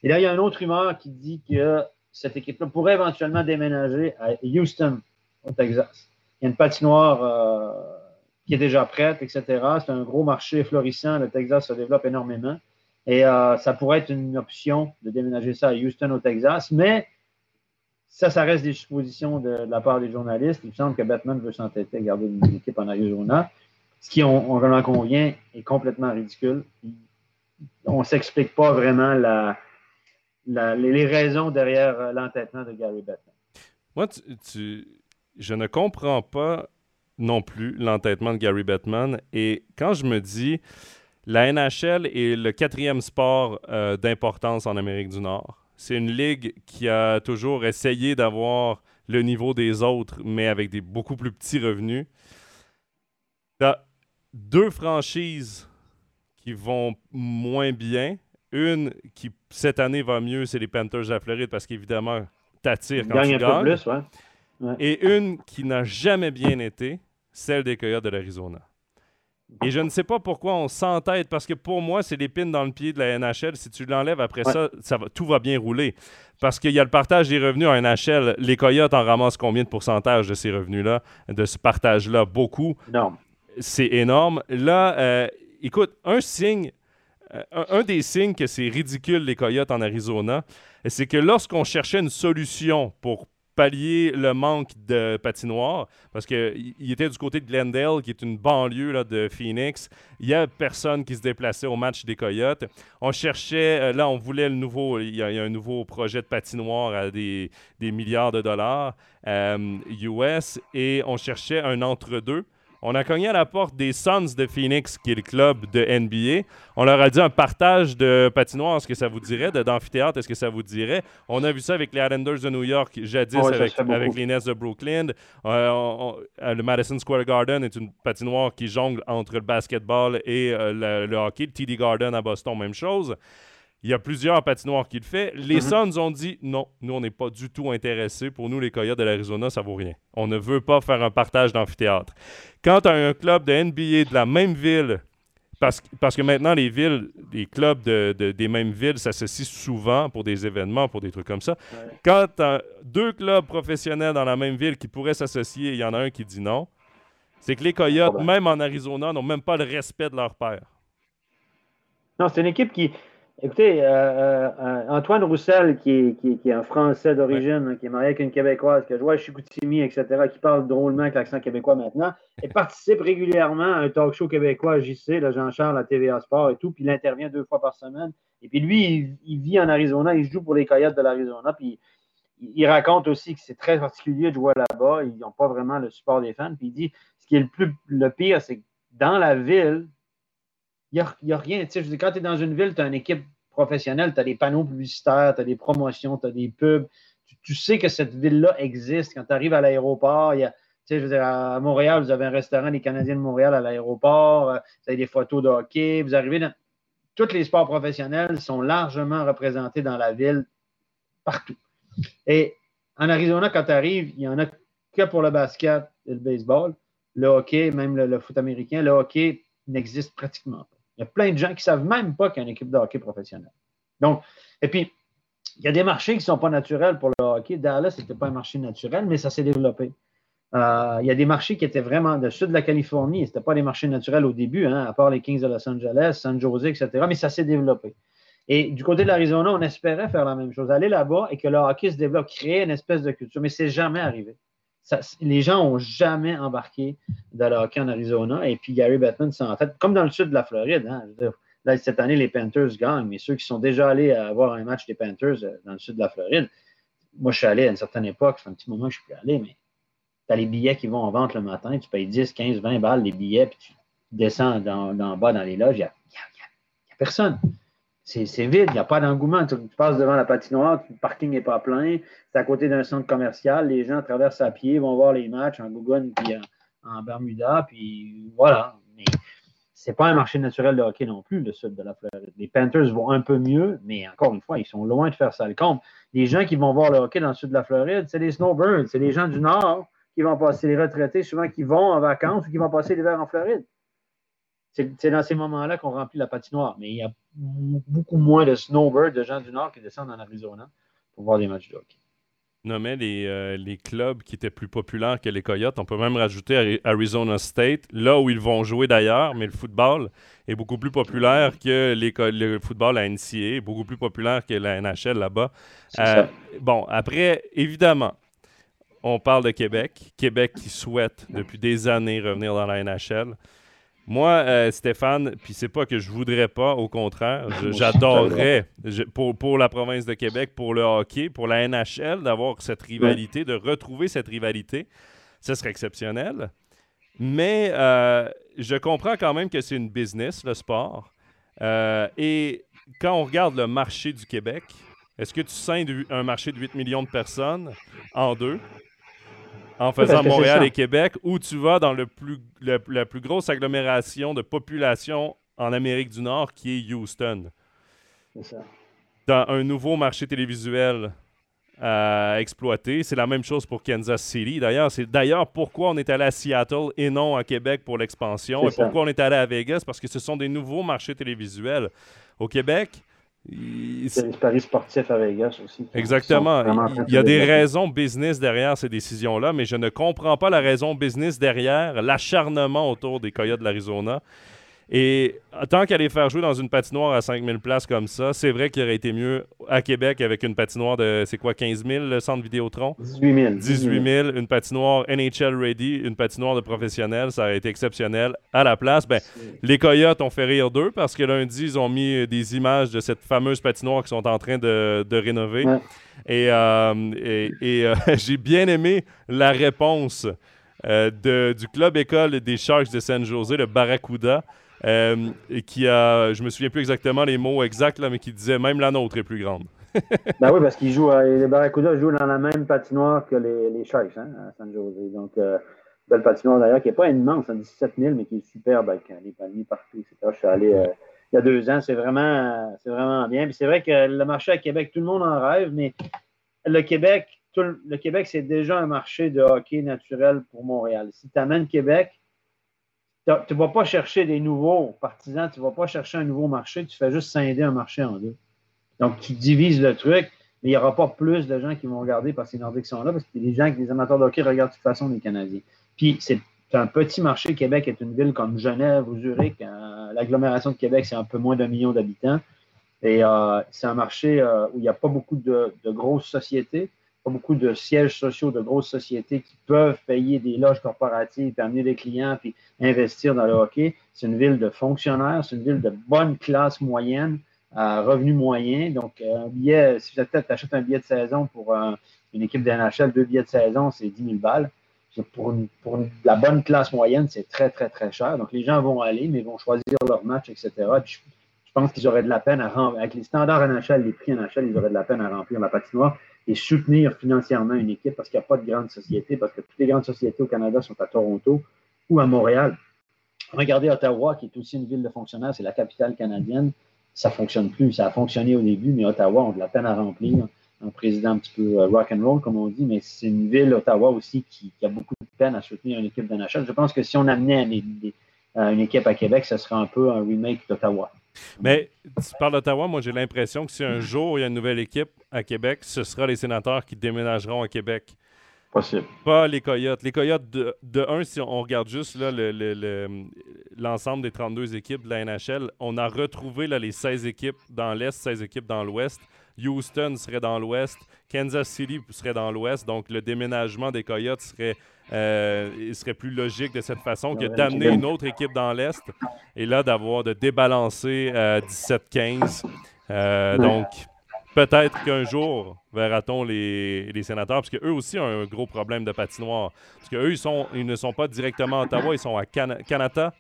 Et là, il y a un autre rumeur qui dit que cette équipe-là pourrait éventuellement déménager à Houston, au Texas. Il y a une patinoire euh, qui est déjà prête, etc. C'est un gros marché florissant. Le Texas se développe énormément. Et ça pourrait être une option de déménager ça à Houston, au Texas. Mais ça, ça reste des suppositions de, la part des journalistes. Il me semble que Batman veut s'entêter à garder une, équipe en Arizona. Ce qui, on, on en convient, est complètement ridicule. On ne s'explique pas vraiment les raisons derrière euh, l'entêtement de Gary Batman. Moi, je ne comprends pas non plus l'entêtement de Gary Batman. Et quand je me dis, la NHL est le quatrième sport euh, d'importance en Amérique du Nord c'est une ligue qui a toujours essayé d'avoir le niveau des autres, mais avec des beaucoup plus petits revenus. Tu as deux franchises qui vont moins bien. Une qui, cette année, va mieux, c'est les Panthers de la Floride, parce qu'évidemment, t'attires quand tu gagnes. Plus, ouais. Et une qui n'a jamais bien été, celle des Coyotes de l'Arizona. Et je ne sais pas pourquoi on s'entête, parce que pour moi, c'est l'épine dans le pied de la NHL. Si tu l'enlèves après ça, ça va, tout va bien rouler. Parce qu'il y a le partage des revenus en NHL. Les Coyotes en ramassent combien de pourcentage de ces revenus-là, de ce partage-là? Beaucoup. Non. C'est énorme. Là, euh, écoute, un signe, euh, un, des signes que c'est ridicule, les Coyotes en Arizona, c'est que lorsqu'on cherchait une solution pour pallier le manque de patinoire, parce qu'il était du côté de Glendale, qui est une banlieue là, de Phoenix. Il n'y a personne qui se déplaçait au match des Coyotes. On cherchait, euh, là, on voulait le nouveau, il y, a, un nouveau projet de patinoire à des, milliards de dollars US, euh, et on cherchait un entre-deux. On a cogné à la porte des Suns de Phoenix, qui est le club de NBA. On leur a dit un partage de patinoire, est-ce que ça vous dirait, d'amphithéâtre, est-ce que ça vous dirait? On a vu ça avec les Islanders de New York, jadis avec, les Nets de Brooklyn. Euh, euh, le Madison Square Garden est une patinoire qui jongle entre le basketball et euh, le, hockey. Le TD Garden à Boston, même chose. Il y a plusieurs patinoires qui le font. Les mm-hmm. Suns ont dit non, nous, on n'est pas du tout intéressés. Pour nous, les Coyotes de l'Arizona, ça vaut rien. On ne veut pas faire un partage d'amphithéâtre. Quand tu as un club de NBA de la même ville, parce, parce que maintenant, les villes, les clubs de, des mêmes villes s'associent souvent pour des événements, pour des trucs comme ça. Quand tu as deux clubs professionnels dans la même ville qui pourraient s'associer, il y en a un qui dit non, c'est que les Coyotes, même en Arizona, n'ont même pas le respect de leur père. Non, c'est une équipe qui, Écoutez, euh, euh, Antoine Roussel, qui est, un Français d'origine, hein, qui est marié avec une Québécoise, qui a joué à Chicoutimi, etc., qui parle drôlement avec l'accent québécois maintenant, et participe régulièrement à un talk show québécois à JC, Jean-Charles, à TVA Sport et tout, puis il intervient deux fois par semaine. Et puis lui, il, vit en Arizona, il joue pour les Coyotes de l'Arizona, puis il, raconte aussi que c'est très particulier de jouer là-bas, ils n'ont pas vraiment le support des fans, puis il dit, ce qui est le plus le pire, c'est que dans la ville, il n'y a, rien. Tu sais, quand tu es dans une ville, tu as une équipe professionnelle, tu as des panneaux publicitaires, tu as des promotions, tu as des pubs. Tu, sais que cette ville-là existe. Quand tu arrives à l'aéroport, il a, à Montréal, vous avez un restaurant des Canadiens de Montréal à l'aéroport, euh, vous avez des photos de hockey, vous arrivez dans. Tous les sports professionnels sont largement représentés dans la ville, partout. Et en Arizona, quand tu arrives, il n'y en a que pour le basket et le baseball. Le hockey, même le foot américain, le hockey n'existe pratiquement pas. Il y a plein de gens qui ne savent même pas qu'il y a une équipe de hockey professionnelle. Donc, et puis, il y a des marchés qui ne sont pas naturels pour le hockey. Dallas, ce n'était pas un marché naturel, mais ça s'est développé. Euh, il y a des marchés qui étaient vraiment de sud de la Californie. Ce n'étaient pas des marchés naturels au début, hein, à part les Kings de Los Angeles, San Jose, etc. Mais ça s'est développé. Et du côté de l'Arizona, on espérait faire la même chose, aller là-bas et que le hockey se développe, créer une espèce de culture. Mais ce n'est jamais arrivé les gens n'ont jamais embarqué dans le hockey en Arizona. Et puis Gary Bettman, c'est en fait, comme dans le sud de la Floride. Hein, cette année, les Panthers gagnent, mais ceux qui sont déjà allés voir un match des Panthers euh, dans le sud de la Floride, moi, je suis allé à une certaine époque, fait un petit moment que je suis plus allé, mais tu as les billets qui vont en vente le matin, tu payes 10, 15, 20 balles les billets, puis tu descends dans, bas dans les loges, il n'y a, personne c'est vide, il n'y a pas d'engouement. Tu, passes devant la patinoire, le parking n'est pas plein, c'est à côté d'un centre commercial, les gens traversent à pied, vont voir les matchs en Gougon puis en, Bermuda, puis voilà. Mais c'est pas un marché naturel de hockey non plus, le sud de la Floride. Les Panthers vont un peu mieux, mais encore une fois, ils sont loin de faire ça le. Les gens qui vont voir le hockey dans le sud de la Floride, c'est les snowbirds, c'est les gens du nord qui vont passer les retraités, souvent qui vont en vacances ou qui vont passer l'hiver en Floride. C'est dans ces moments-là qu'on remplit la patinoire. Mais il y a beaucoup moins de snowbirds, de gens du Nord qui descendent en Arizona pour voir des matchs de hockey nommait les, euh, les, clubs qui étaient plus populaires que les Coyotes. On peut même rajouter Arizona State, là où ils vont jouer d'ailleurs, mais le football est beaucoup plus populaire que les, le football à NCA, beaucoup plus populaire que la NHL là-bas. Euh, bon, après, évidemment, on parle de Québec. Québec qui souhaite depuis des années revenir dans la NHL. Moi, euh, Stéphane, puis c'est pas que je voudrais pas, au contraire, j'adorerais pour, pour la province de Québec, pour le hockey, pour la NHL, d'avoir cette rivalité, de retrouver cette rivalité. Ce serait exceptionnel. Mais euh, je comprends quand même que c'est une business, le sport. Euh, et quand on regarde le marché du Québec, est-ce que tu scindes un marché de 8 millions de personnes en deux? En faisant *laughs* Montréal et Québec, ou tu vas dans le plus, la plus grosse agglomération de population en Amérique du Nord, qui est Houston. C'est ça. Dans un nouveau marché télévisuel à exploiter. C'est la même chose pour Kansas City. D'ailleurs, c'est d'ailleurs pourquoi on est allé à Seattle et non à Québec pour l'expansion. Et pourquoi on est allé à Vegas, parce que ce sont des nouveaux marchés télévisuels. Au Québec, il y a les paris sportifs à Vegas aussi. Exactement. Il y a des raisons business derrière ces décisions-là, mais je ne comprends pas la raison business derrière l'acharnement autour des Coyotes de l'Arizona. Et tant qu'elle les faire jouer dans une patinoire à 5000 places comme ça, c'est vrai qu'il aurait été mieux à Québec avec une patinoire de, c'est quoi, 15 000 le centre Vidéotron? 18 000. 18 000, une patinoire NHL ready, une patinoire de professionnels, ça aurait été exceptionnel. À la place, ben, les Coyotes ont fait rire d'eux parce que lundi, ils ont mis des images de cette fameuse patinoire qu'ils sont en train de, rénover. Et, euh, euh, *laughs* j'ai bien aimé la réponse euh, de, du club école des Sharks de San Jose, le Barracuda. Euh, et qui a, je me souviens plus exactement les mots exacts, là, mais qui disait même la nôtre est plus grande. *laughs* ben oui, parce qu'ils jouent, les Barracudas jouent dans la même patinoire que les, les Sharks hein, à San Jose. Donc, euh, belle patinoire d'ailleurs, qui n'est pas immense, à 17 000, mais qui est superbe avec les palmiers partout, etc. Je suis allé euh, il y a deux ans, c'est vraiment, vraiment bien. C'est vrai que le marché à Québec, tout le monde en rêve, mais le Québec, le Québec, c'est déjà un marché de hockey naturel pour Montréal. Si tu amènes Québec, tu ne vas pas chercher des nouveaux partisans, tu ne vas pas chercher un nouveau marché, tu fais juste scinder un marché en deux. Donc, tu divises le truc, mais il n'y aura pas plus de gens qui vont regarder parce que les Nordiques sont là, parce que les gens, les amateurs de hockey regardent de toute façon les Canadiens. Puis, c'est un petit marché. Québec est une ville comme Genève ou Zurich. Euh, l'agglomération de Québec, c'est un peu moins d'un million d'habitants. Et euh, c'est un marché euh, où il n'y a pas beaucoup de grosses sociétés pas beaucoup de sièges sociaux de grosses sociétés qui peuvent payer des loges corporatives, puis amener des clients, puis investir dans le hockey. C'est une ville de fonctionnaires, c'est une ville de bonne classe moyenne, à revenu moyen. Donc, un billet, si tu achètes un billet de saison pour une équipe d'NHL, deux billets de saison, c'est 10 000 balles. Pour, la bonne classe moyenne, c'est très, très, très cher. Donc, les gens vont aller, mais vont choisir leur match, etc. je, pense qu'ils auraient de la peine à remplir, avec les standards NHL, les prix NHL, ils auraient de la peine à remplir la patinoire et soutenir financièrement une équipe parce qu'il n'y a pas de grandes sociétés, parce que toutes les grandes sociétés au Canada sont à Toronto ou à Montréal. Regardez Ottawa, qui est aussi une ville de fonctionnaires, c'est la capitale canadienne. Ça ne fonctionne plus. Ça a fonctionné au début, mais Ottawa, a de la peine à remplir. Un président un petit peu euh, rock and roll, comme on dit, mais c'est une ville, Ottawa aussi, qui, a beaucoup de peine à soutenir une équipe de NHL. Je pense que si on amenait une équipe à Québec, ce serait un peu un remake d'Ottawa. Mais tu parles d'Ottawa, moi j'ai l'impression que si un jour il y a une nouvelle équipe à Québec, ce sera les sénateurs qui déménageront à Québec. Possible. Pas les Coyotes. Les Coyotes, de, un, si on regarde juste l'ensemble des 32 équipes de la NHL, on a retrouvé là, les 16 équipes dans l'Est, 16 équipes dans l'Ouest. Houston serait dans l'Ouest, Kansas City serait dans l'Ouest, donc le déménagement des Coyotes serait euh, il serait plus logique de cette façon que d'amener une autre équipe dans l'Est et là d'avoir de débalancer 17-15. Euh, donc, peut-être qu'un jour verra-t-on les, sénateurs, parce qu'eux aussi ont un gros problème de patinoire. Parce qu'eux, ils, sont, ils ne sont pas directement à Ottawa, ils sont à Canada.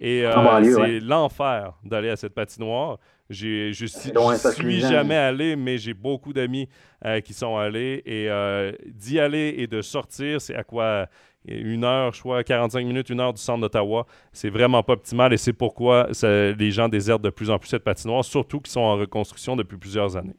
Et euh, c'est l'enfer d'aller à cette patinoire. Je ne suis jamais allé, mais j'ai beaucoup d'amis euh, qui sont allés. Et euh, d'y aller et de sortir, c'est à quoi une heure, je crois, 45 minutes, une heure du centre d'Ottawa. C'est vraiment pas optimal et c'est pourquoi les gens désertent de plus en plus cette patinoire, surtout qu'ils sont en reconstruction depuis plusieurs années.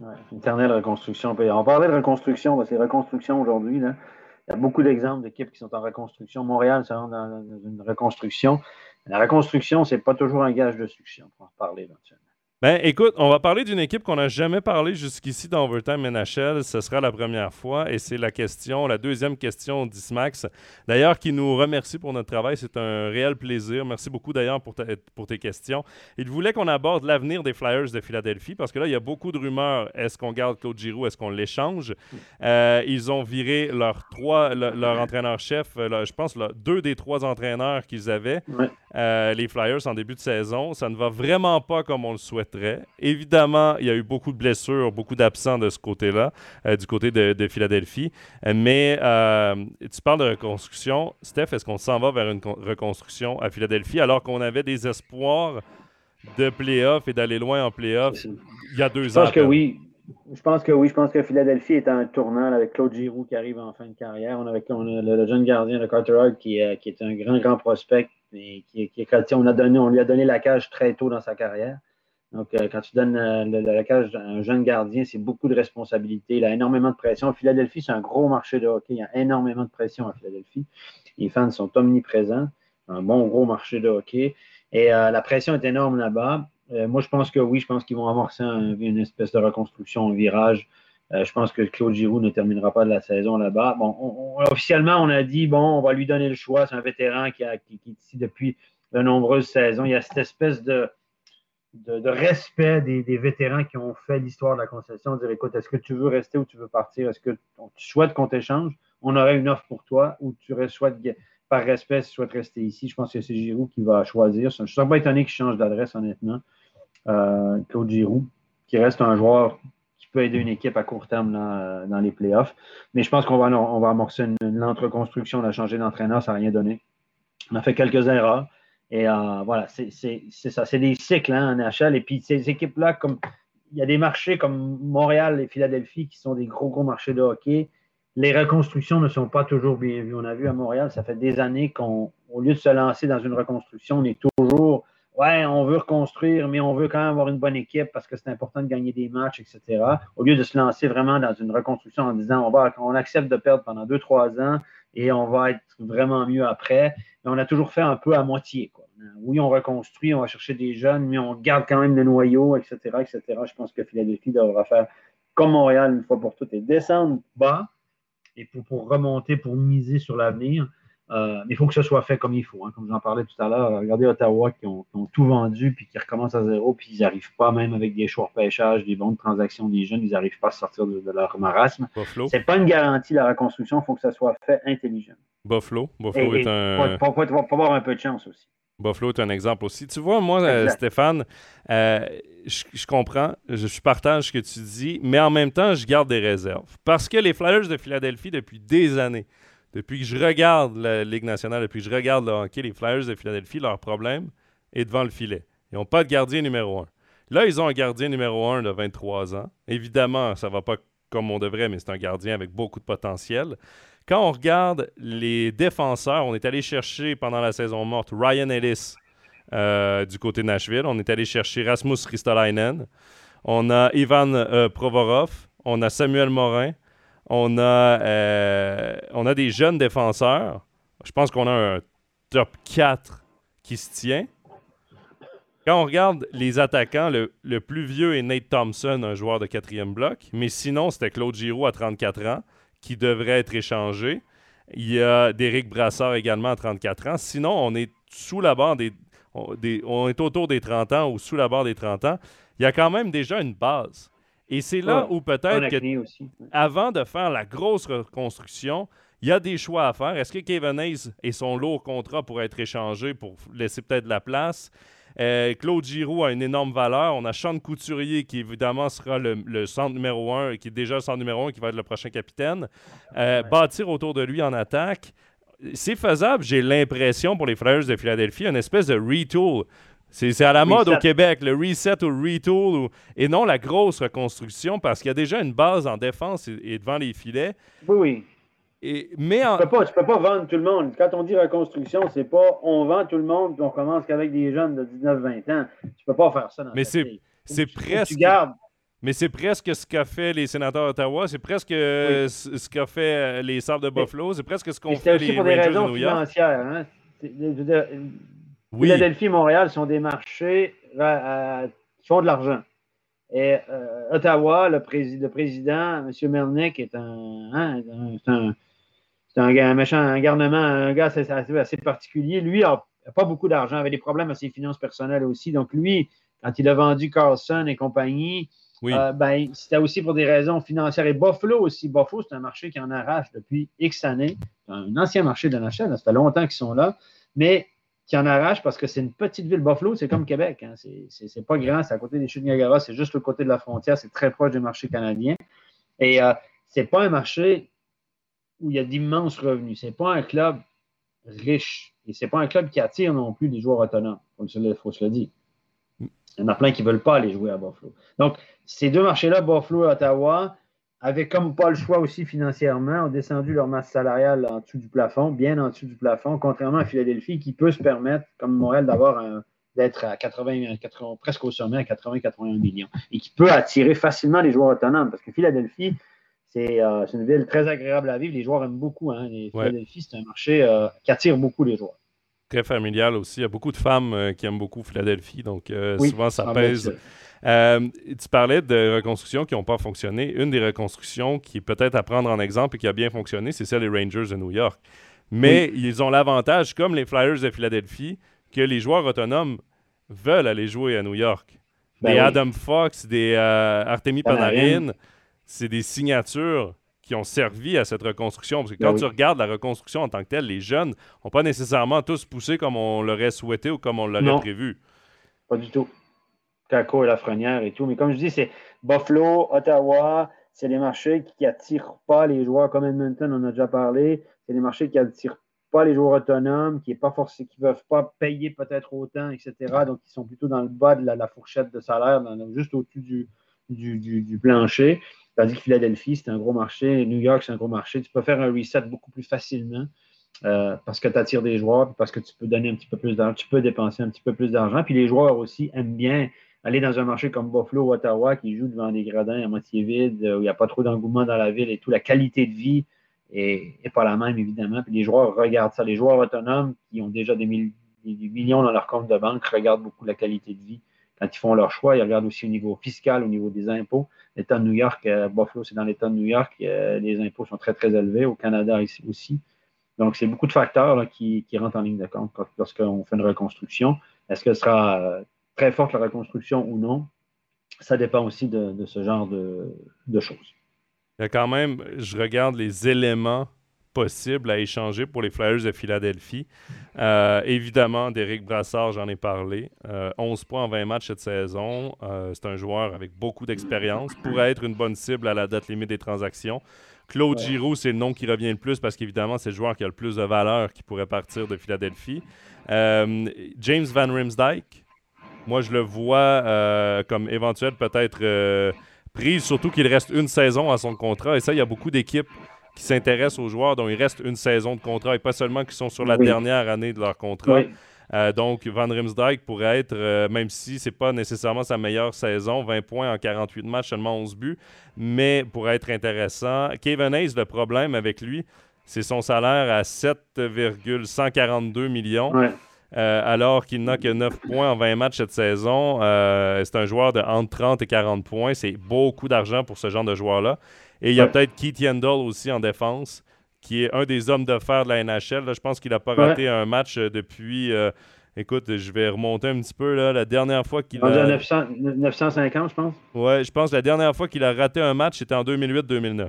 Ouais, éternelle reconstruction. On parlait de reconstruction, c'est reconstruction aujourd'hui. Il y a beaucoup d'exemples d'équipes qui sont en reconstruction. Montréal, c'est dans, une reconstruction. La reconstruction, ce n'est pas toujours un gage de succès. On peut en parler éventuellement. Ben, écoute, on va parler d'une équipe qu'on n'a jamais parlé jusqu'ici dans Overtime NHL. Ce sera la première fois et c'est la question, la deuxième question d'Ismax. D'ailleurs, qui nous remercie pour notre travail. C'est un réel plaisir. Merci beaucoup d'ailleurs pour, pour tes questions. Il voulait qu'on aborde l'avenir des Flyers de Philadelphie parce que là, il y a beaucoup de rumeurs. Est-ce qu'on garde Claude Giroux? Est-ce qu'on l'échange? Euh, ils ont viré leur trois, leur entraîneur-chef, euh, je pense, deux des trois entraîneurs qu'ils avaient. Euh, les Flyers en début de saison. Ça ne va vraiment pas comme on le Évidemment, il y a eu beaucoup de blessures, beaucoup d'absents de ce côté-là, euh, du côté de, Philadelphie. Mais euh, tu parles de reconstruction. Steph, est-ce qu'on s'en va vers une reconstruction à Philadelphie alors qu'on avait des espoirs de playoff et d'aller loin en playoff il y a deux ans? Je pense que oui. Je pense que oui. Je pense que Philadelphie est un tournant avec Claude Giroux qui arrive en fin de carrière. On a, avec, le, jeune gardien de Carter Hart qui, qui est un grand, grand prospect mais qui, on, a donné, on lui a donné la cage très tôt dans sa carrière. Donc, euh, quand tu donnes euh, la cage à un jeune gardien, c'est beaucoup de responsabilités. Il a énormément de pression. Philadelphie, c'est un gros marché de hockey. Il y a énormément de pression à Philadelphie. Les fans sont omniprésents. Un bon gros marché de hockey. Et euh, la pression est énorme là-bas. moi, je pense que oui, je pense qu'ils vont amorcer une espèce de reconstruction, un virage euh, je pense que Claude Giroux ne terminera pas de la saison là-bas. Bon, officiellement, on a dit, bon, on va lui donner le choix. C'est un vétéran qui, est ici depuis de nombreuses saisons. Il y a cette espèce de, de, respect des, vétérans qui ont fait l'histoire de la concession. Dire, écoute, est-ce que tu veux rester ou tu veux partir? Est-ce que tu souhaites qu'on t'échange? On aurait une offre pour toi ou tu souhaites, par respect, tu souhaites rester ici? Je pense que c'est Giroux qui va choisir. Je ne suis pas étonné qu'il change d'adresse, honnêtement. Euh, Claude Giroux, qui reste un joueur peut aider une équipe à court terme dans, les playoffs. Mais je pense qu'on va, on va amorcer une, une lente reconstruction. On a changé d'entraîneur, ça n'a rien donné. On a fait quelques erreurs. Et euh, voilà, c'est ça. C'est des cycles hein, en NHL. Et puis ces équipes-là, comme il y a des marchés comme Montréal et Philadelphie qui sont des gros, gros marchés de hockey. Les reconstructions ne sont pas toujours bien vues. On a vu à Montréal, ça fait des années qu'au lieu de se lancer dans une reconstruction, on est toujours ouais, on veut reconstruire, mais on veut quand même avoir une bonne équipe parce que c'est important de gagner des matchs, etc. Au lieu de se lancer vraiment dans une reconstruction en disant on, va, on accepte de perdre pendant deux, trois ans et on va être vraiment mieux après. Mais on a toujours fait un peu à moitié. Oui, on reconstruit, on va chercher des jeunes, mais on garde quand même le noyau, etc., etc. Je pense que Philadelphie devra faire comme Montréal une fois pour toutes et descendre bas et pour remonter, pour miser sur l'avenir. Euh, mais il faut que ce soit fait comme il faut. Hein. Comme j'en parlais tout à l'heure, regardez Ottawa qui ont, tout vendu puis qui recommencent à zéro, puis ils n'arrivent pas, même avec des choix de pêchage, des bons de transactions des jeunes, ils n'arrivent pas à sortir de, leur marasme. Ce n'est pas une garantie la reconstruction, il faut que ça soit fait intelligent. Buffalo. Buffalo est un. Pour, avoir un peu de chance aussi. Buffalo est un exemple aussi. Tu vois, moi, euh, Stéphane, euh, je, comprends, je, partage ce que tu dis, mais en même temps, je garde des réserves. Parce que les Flyers de Philadelphie, depuis des années, depuis que je regarde la Ligue nationale, depuis que je regarde le hockey, les Flyers de Philadelphie, leur problème est devant le filet. Ils n'ont pas de gardien numéro un. Là, ils ont un gardien numéro un de 23 ans. Évidemment, ça ne va pas comme on devrait, mais c'est un gardien avec beaucoup de potentiel. Quand on regarde les défenseurs, on est allé chercher pendant la saison morte Ryan Ellis euh, du côté de Nashville. On est allé chercher Rasmus Ristolainen. On a Ivan euh, Provorov. On a Samuel Morin. On a, euh, on a des jeunes défenseurs. Je pense qu'on a un top 4 qui se tient. Quand on regarde les attaquants, le, plus vieux est Nate Thompson, un joueur de quatrième bloc. Mais sinon, c'était Claude Giroux à 34 ans qui devrait être échangé. Il y a Derek Brassard également à 34 ans. Sinon, on est sous la barre des, on est autour des 30 ans ou sous la barre des 30 ans. Il y a quand même déjà une base. Et c'est là où peut-être que, avant de faire la grosse reconstruction, il y a des choix à faire. Est-ce que Kevin Hayes et son lourd contrat pourraient être échangés pour laisser peut-être de la place? Euh, Claude Giroux a une énorme valeur. On a Sean Couturier qui évidemment sera le, centre numéro un, qui est déjà le centre numéro un, qui va être le prochain capitaine. Euh, bâtir autour de lui en attaque. C'est faisable, j'ai l'impression, pour les Flyers de Philadelphie, une espèce de retool. C'est à la mode au Québec, le reset ou retool, et non la grosse reconstruction, parce qu'il y a déjà une base en défense et, devant les filets. Oui, oui. Et, mais tu ne peux, peux, pas vendre tout le monde. Quand on dit reconstruction, c'est pas on vend tout le monde et on commence qu'avec des jeunes de 19-20 ans. Tu peux pas faire ça dans Mais c'est presque. Tu gardes, Mais c'est presque ce qu'a fait les sénateurs d'Ottawa, c'est presque ce qu'a fait les Sabres de Buffalo, c'est presque ce qu'ont fait les pour des raisons de New York. financières. Hein? Philadelphie et Montréal sont des marchés qui font de l'argent. Et euh, Ottawa, le, le, président, M. Melnick, est un, hein, un, un, un, méchant, un garnement, un gars assez, assez particulier. Lui n'a pas beaucoup d'argent, avait des problèmes à ses finances personnelles aussi. Donc, lui, quand il a vendu Carlson et compagnie, euh, ben, c'était aussi pour des raisons financières. Et Buffalo aussi. Buffalo, c'est un marché qui en arrache depuis X années. Un ancien marché de NHL, ça fait longtemps qu'ils sont là. Mais qui en arrache parce que c'est une petite ville. Buffalo, c'est comme Québec. Hein. C'est pas grand, c'est à côté des chutes Niagara, c'est juste le côté de la frontière, c'est très proche du marché canadien. Et euh, c'est pas un marché où il y a d'immenses revenus. C'est pas un club riche. Et c'est pas un club qui attire non plus des joueurs autonomes. Il faut se le dire. Il y en a plein qui ne veulent pas aller jouer à Buffalo. Donc, ces deux marchés-là, Buffalo et Ottawa, avaient comme pas le choix aussi financièrement, ont descendu leur masse salariale en dessous du plafond, bien en dessous du plafond, contrairement à Philadelphie qui peut se permettre, comme Montréal, d'avoir d'être à 80, presque au sommet à 80-81 millions et qui peut attirer facilement les joueurs autonomes parce que Philadelphie, c'est euh, une ville très agréable à vivre. Les joueurs aiment beaucoup. Hein. Philadelphie, c'est un marché euh, qui attire beaucoup les joueurs. Très familial aussi. Il y a beaucoup de femmes euh, qui aiment beaucoup Philadelphie, donc souvent ça pèse. Tu parlais de reconstructions qui n'ont pas fonctionné. Une des reconstructions qui est peut-être à prendre en exemple et qui a bien fonctionné, c'est celle des Rangers de New York. Mais ils ont l'avantage, comme les Flyers de Philadelphie, que les joueurs autonomes veulent aller jouer à New York. Ben des Adam Fox, des Artemi Panarin, c'est des signatures qui ont servi à cette reconstruction. Parce que ben quand tu regardes la reconstruction en tant que telle, les jeunes n'ont pas nécessairement tous poussé comme on l'aurait souhaité ou comme on l'aurait prévu. Pas du tout. Caco et Lafrenière et tout. Mais comme je dis, c'est Buffalo, Ottawa, c'est des marchés qui n'attirent pas les joueurs comme Edmonton, on a déjà parlé. C'est des marchés qui n'attirent pas les joueurs autonomes, qui ne peuvent pas payer peut-être autant, etc. Donc, ils sont plutôt dans le bas de la, fourchette de salaire, juste au-dessus du, du, plancher. Tandis que Philadelphie, c'est un gros marché. New York, c'est un gros marché. Tu peux faire un reset beaucoup plus facilement. Euh, parce que tu attires des joueurs, parce que tu peux donner un petit peu plus d'argent, tu peux dépenser un petit peu plus d'argent. Puis les joueurs aussi aiment bien aller dans un marché comme Buffalo ou Ottawa qui joue devant des gradins à moitié vides, où il n'y a pas trop d'engouement dans la ville et tout, la qualité de vie est, pas la même, évidemment. Puis les joueurs regardent ça. Les joueurs autonomes qui ont déjà des, millions dans leur compte de banque regardent beaucoup la qualité de vie quand ils font leur choix. Ils regardent aussi au niveau fiscal, au niveau des impôts. L'État de New York, euh, Buffalo, c'est dans l'État de New York, euh, les impôts sont très, très élevés. Au Canada ici aussi. Donc, c'est beaucoup de facteurs qui, qui, rentrent en ligne de compte lorsqu'on fait une reconstruction. Est-ce que ce sera très forte la reconstruction ou non, ça dépend aussi de, ce genre de, choses. Il y a quand même, je regarde les éléments possibles à échanger pour les Flyers de Philadelphie. Euh, évidemment, Derek Brassard, j'en ai parlé. 11 euh, points en 20 matchs cette saison. Euh, c'est un joueur avec beaucoup d'expérience. Pourrait être une bonne cible à la date limite des transactions. Claude Giroux, c'est le nom qui revient le plus parce qu'évidemment, c'est le joueur qui a le plus de valeur qui pourrait partir de Philadelphie. James Van Rimsdijk, moi, je le vois comme éventuel peut-être prise, surtout qu'il reste une saison à son contrat. Et ça, il y a beaucoup d'équipes qui s'intéressent aux joueurs dont il reste une saison de contrat et pas seulement qui sont sur la dernière année de leur contrat. Euh, donc, Van Rimsdijk pourrait être, même si c'est pas nécessairement sa meilleure saison, 20 points en 48 matchs, seulement 11 buts, mais pourrait être intéressant. Kevin Hayes, le problème avec lui, c'est son salaire à 7,142 millions. Euh, alors qu'il n'a que 9 points en 20 matchs cette saison. Euh, c'est un joueur de entre 30 et 40 points. C'est beaucoup d'argent pour ce genre de joueur-là. Et il y a peut-être Keith Yandel aussi en défense, qui est un des hommes de fer de la NHL. je pense qu'il n'a pas raté un match euh, depuis. écoute, je vais remonter un petit peu. Là, la dernière fois qu'il a. 950, je pense. Ouais, je pense que la dernière fois qu'il a raté un match, c'était en 2008-2009.